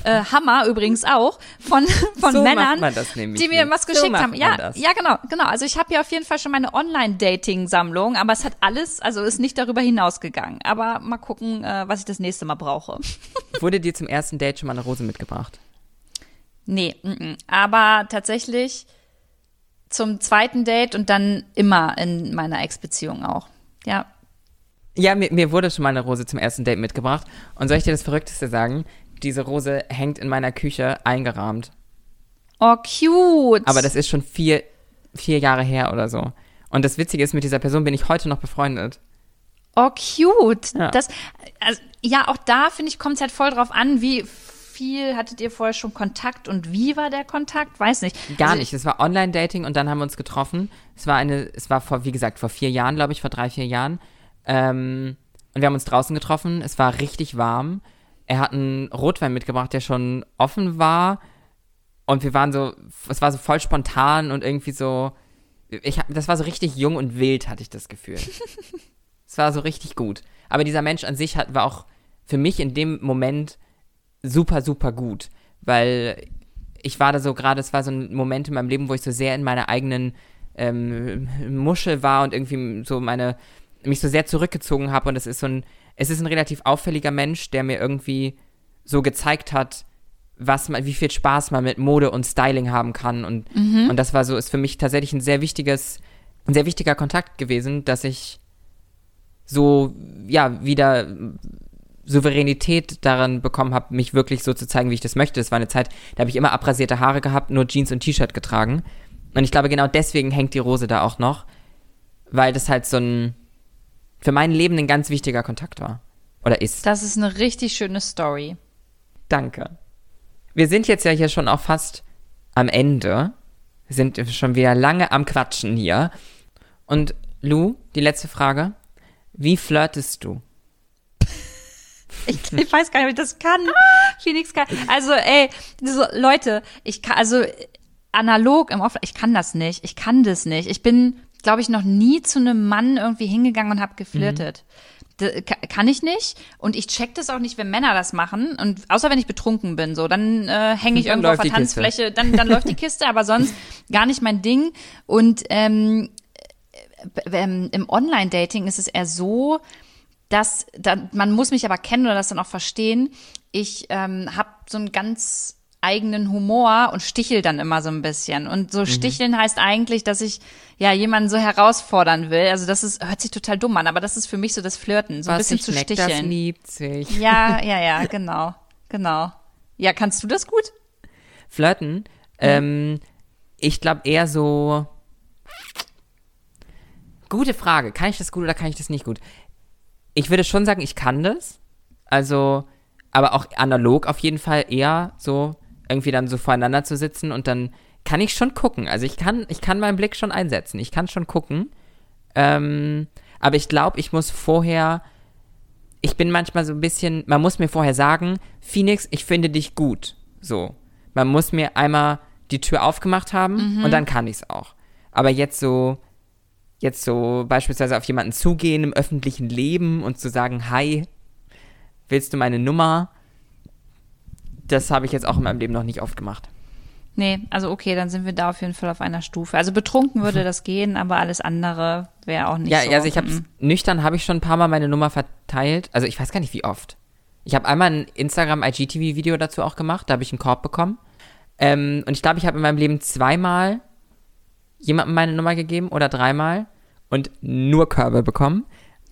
Äh, Hammer übrigens auch von von So Männern, man das nämlich die mir was So geschickt macht haben. Ja, das. ja, genau, genau. Also ich habe hier auf jeden Fall schon meine Online-Dating-Sammlung, aber es hat alles, also ist nicht darüber hinausgegangen. Aber mal gucken, äh, was ich das nächste Mal brauche. Wurde dir zum ersten Date schon mal eine Rose mitgebracht? Nee, mm, mm. aber tatsächlich zum zweiten Date und dann immer in meiner Ex-Beziehung auch. Ja. Ja, mir, mir wurde schon mal eine Rose zum ersten Date mitgebracht. Und soll ich dir das Verrückteste sagen? Diese Rose hängt in meiner Küche eingerahmt. Oh, cute. Aber das ist schon vier, vier Jahre her oder so. Und das Witzige ist, mit dieser Person bin ich heute noch befreundet. Oh, cute. Ja. Das, also, ja, auch da, finde ich, kommt es halt voll drauf an, wie viel hattet ihr vorher schon Kontakt und wie war der Kontakt? Weiß nicht. Gar also, nicht. Es war Online-Dating und dann haben wir uns getroffen. Es war eine, es war vor, wie gesagt, vor vier Jahren, glaube ich, vor drei, vier Jahren. Ähm, und wir haben uns draußen getroffen. Es war richtig warm. Er hat einen Rotwein mitgebracht, der schon offen war. Und wir waren so, es war so voll spontan und irgendwie so, ich, hab- das war so richtig jung und wild, hatte ich das Gefühl. es war so richtig gut. Aber dieser Mensch an sich hat, war auch für mich in dem Moment super, super gut. Weil ich war da so gerade, es war so ein Moment in meinem Leben, wo ich so sehr in meiner eigenen ähm, Muschel war und irgendwie so meine, mich so sehr zurückgezogen habe. Und es ist so ein, es ist ein relativ auffälliger Mensch, der mir irgendwie so gezeigt hat, was man, wie viel Spaß man mit Mode und Styling haben kann. Und, und das war so, ist für mich tatsächlich ein sehr wichtiges, ein sehr wichtiger Kontakt gewesen, dass ich so, ja, wieder Souveränität daran bekommen habe, mich wirklich so zu zeigen, wie ich das möchte. Das war eine Zeit, da habe ich immer abrasierte Haare gehabt, nur Jeans und T-Shirt getragen. Und ich glaube, genau deswegen hängt die Rose da auch noch, weil das halt so ein, für mein Leben ein ganz wichtiger Kontakt war. Oder ist. Das ist eine richtig schöne Story. Danke. Wir sind jetzt ja hier schon auch fast am Ende. Wir sind schon wieder lange am Quatschen hier. Und Lou, die letzte Frage. Wie flirtest du? Ich, ich weiß gar nicht, ob ich das kann. Phoenix kann. Also, ey, so, Leute, ich kann, also analog im Offline, ich kann das nicht. Ich kann das nicht. Ich bin, glaube ich, noch nie zu einem Mann irgendwie hingegangen und habe geflirtet. D- ka- Kann ich nicht. Und ich check das auch nicht, wenn Männer das machen. Und außer wenn ich betrunken bin, so, dann äh, hänge ich Dann irgendwo auf der Kiste. Tanzfläche, dann, dann läuft die Kiste, aber sonst gar nicht mein Ding. Und ähm, b- ähm, im Online-Dating ist es eher so, dass da, man muss mich aber kennen oder das dann auch verstehen. Ich ähm, habe so einen ganz eigenen Humor und stichel dann immer so ein bisschen. Und Mhm. so sticheln heißt eigentlich, dass ich ja jemanden so herausfordern will. Also das ist hört sich total dumm an, aber das ist für mich so das Flirten, so ein Was bisschen sich zu neckt, das sticheln. liebt sich. Ja, ja, ja, genau, genau. Ja, kannst du das gut? Flirten? Ähm, ich glaube eher so. Gute Frage. Kann ich das gut oder kann ich das nicht gut? Ich würde schon sagen, ich kann das. Also, aber auch analog auf jeden Fall eher so irgendwie dann so voreinander zu sitzen und dann kann ich schon gucken. Also ich kann, ich kann meinen Blick schon einsetzen. Ich kann schon gucken. Ähm, aber ich glaube, ich muss vorher, ich bin manchmal so ein bisschen, man muss mir vorher sagen, Phoenix, ich finde dich gut. So. Man muss mir einmal die Tür aufgemacht haben und dann kann ich es auch. Aber jetzt so, jetzt so beispielsweise auf jemanden zugehen im öffentlichen Leben und zu sagen, hi, willst du meine Nummer? Das habe ich jetzt auch in meinem Leben noch nicht oft gemacht. Nee, also okay, dann sind wir da auf jeden Fall auf einer Stufe. Also betrunken würde das gehen, aber alles andere wäre auch nicht ja, so. also ich habe mm. nüchtern habe ich schon ein paar Mal meine Nummer verteilt. Also ich weiß gar nicht wie oft. Ich habe einmal ein Instagram IGTV Video dazu auch gemacht. Da habe ich einen Korb bekommen. Ähm, und ich glaube, ich habe in meinem Leben zweimal jemandem meine Nummer gegeben oder dreimal und nur Körbe bekommen.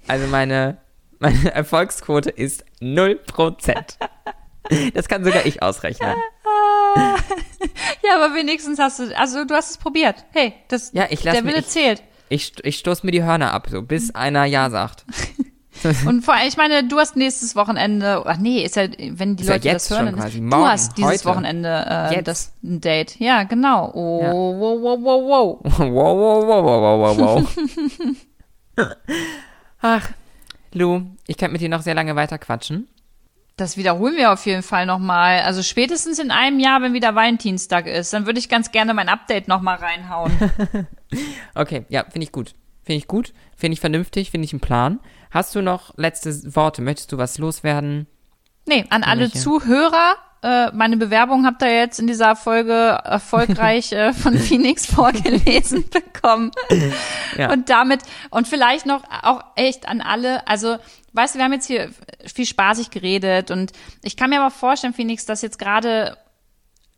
Also meine meine Erfolgsquote ist 0%. Das kann sogar ich ausrechnen. Ja, aber wenigstens hast du, also du hast es probiert. Hey, das, Ja, ich lass der Wille zählt. Ich, ich stoß mir die Hörner ab, so bis einer Ja sagt. Und vor allem, ich meine, du hast nächstes Wochenende, ach nee, ist ja, wenn die Ist ja Leute jetzt das hören, quasi. du Morgen, hast dieses heute. Wochenende äh, Jetzt. das ein Date. Ja, genau. Oh, Ja. wow, wow, wow, wow. Wow, wow, wow, wow, wow, wow, wow. Ach, Lou, ich könnte mit dir noch sehr lange weiter quatschen. Das wiederholen wir auf jeden Fall nochmal. Also spätestens in einem Jahr, wenn wieder Valentinstag ist, dann würde ich ganz gerne mein Update nochmal reinhauen. Okay, ja, finde ich gut. Finde ich gut, finde ich vernünftig, finde ich einen Plan. Hast du noch letzte Worte? Möchtest du was loswerden? Nee, an alle? Zuhörer, äh, meine Bewerbung habt ihr jetzt in dieser Folge erfolgreich äh, von Phoenix vorgelesen bekommen. Ja. Und damit, und vielleicht noch auch echt an alle, also, weißt du, wir haben jetzt hier viel spaßig geredet und ich kann mir aber vorstellen, Phoenix, dass jetzt gerade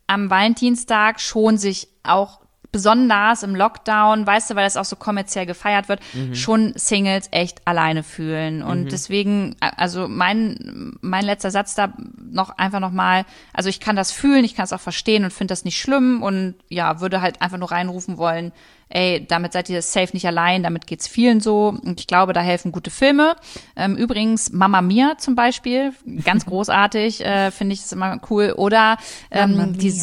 am Valentinstag schon sich auch besonders im Lockdown, weißt du, weil das auch so kommerziell gefeiert wird, schon Singles echt alleine fühlen. Und deswegen, a- also mein, mein letzter Satz da noch einfach nochmal, also ich kann das fühlen, ich kann es auch verstehen und finde das nicht schlimm und ja, würde halt einfach nur reinrufen wollen, ey, damit seid ihr safe nicht allein, damit geht's vielen so. Und ich glaube, da helfen gute Filme. Ähm, übrigens, Mama Mia zum Beispiel, ganz großartig, äh, finde ich das immer cool. Oder ähm,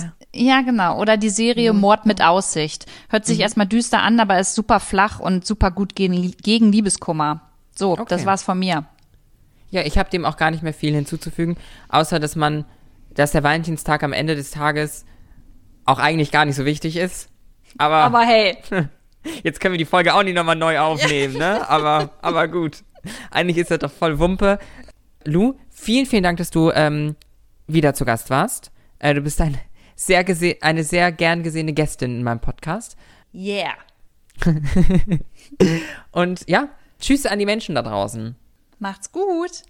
Mia. Ja, genau. Oder die Serie Mord mit Aussicht. Hört sich erstmal düster an, aber ist super flach und super gut gegen, gegen Liebeskummer. So, Okay. das war's von mir. Ja, ich habe dem auch gar nicht mehr viel hinzuzufügen, außer dass man, dass der Valentinstag am Ende des Tages auch eigentlich gar nicht so wichtig ist. Aber, Aber hey, jetzt können wir die Folge auch nicht nochmal neu aufnehmen, ne? Aber, aber gut. Eigentlich ist das doch voll Wumpe. Lu, vielen, vielen Dank, dass du ähm, wieder zu Gast warst. Äh, du bist ein sehr gese eine sehr gern gesehene Gästin in meinem Podcast. yeah. Und ja, tschüss an die Menschen da draußen. Macht's gut.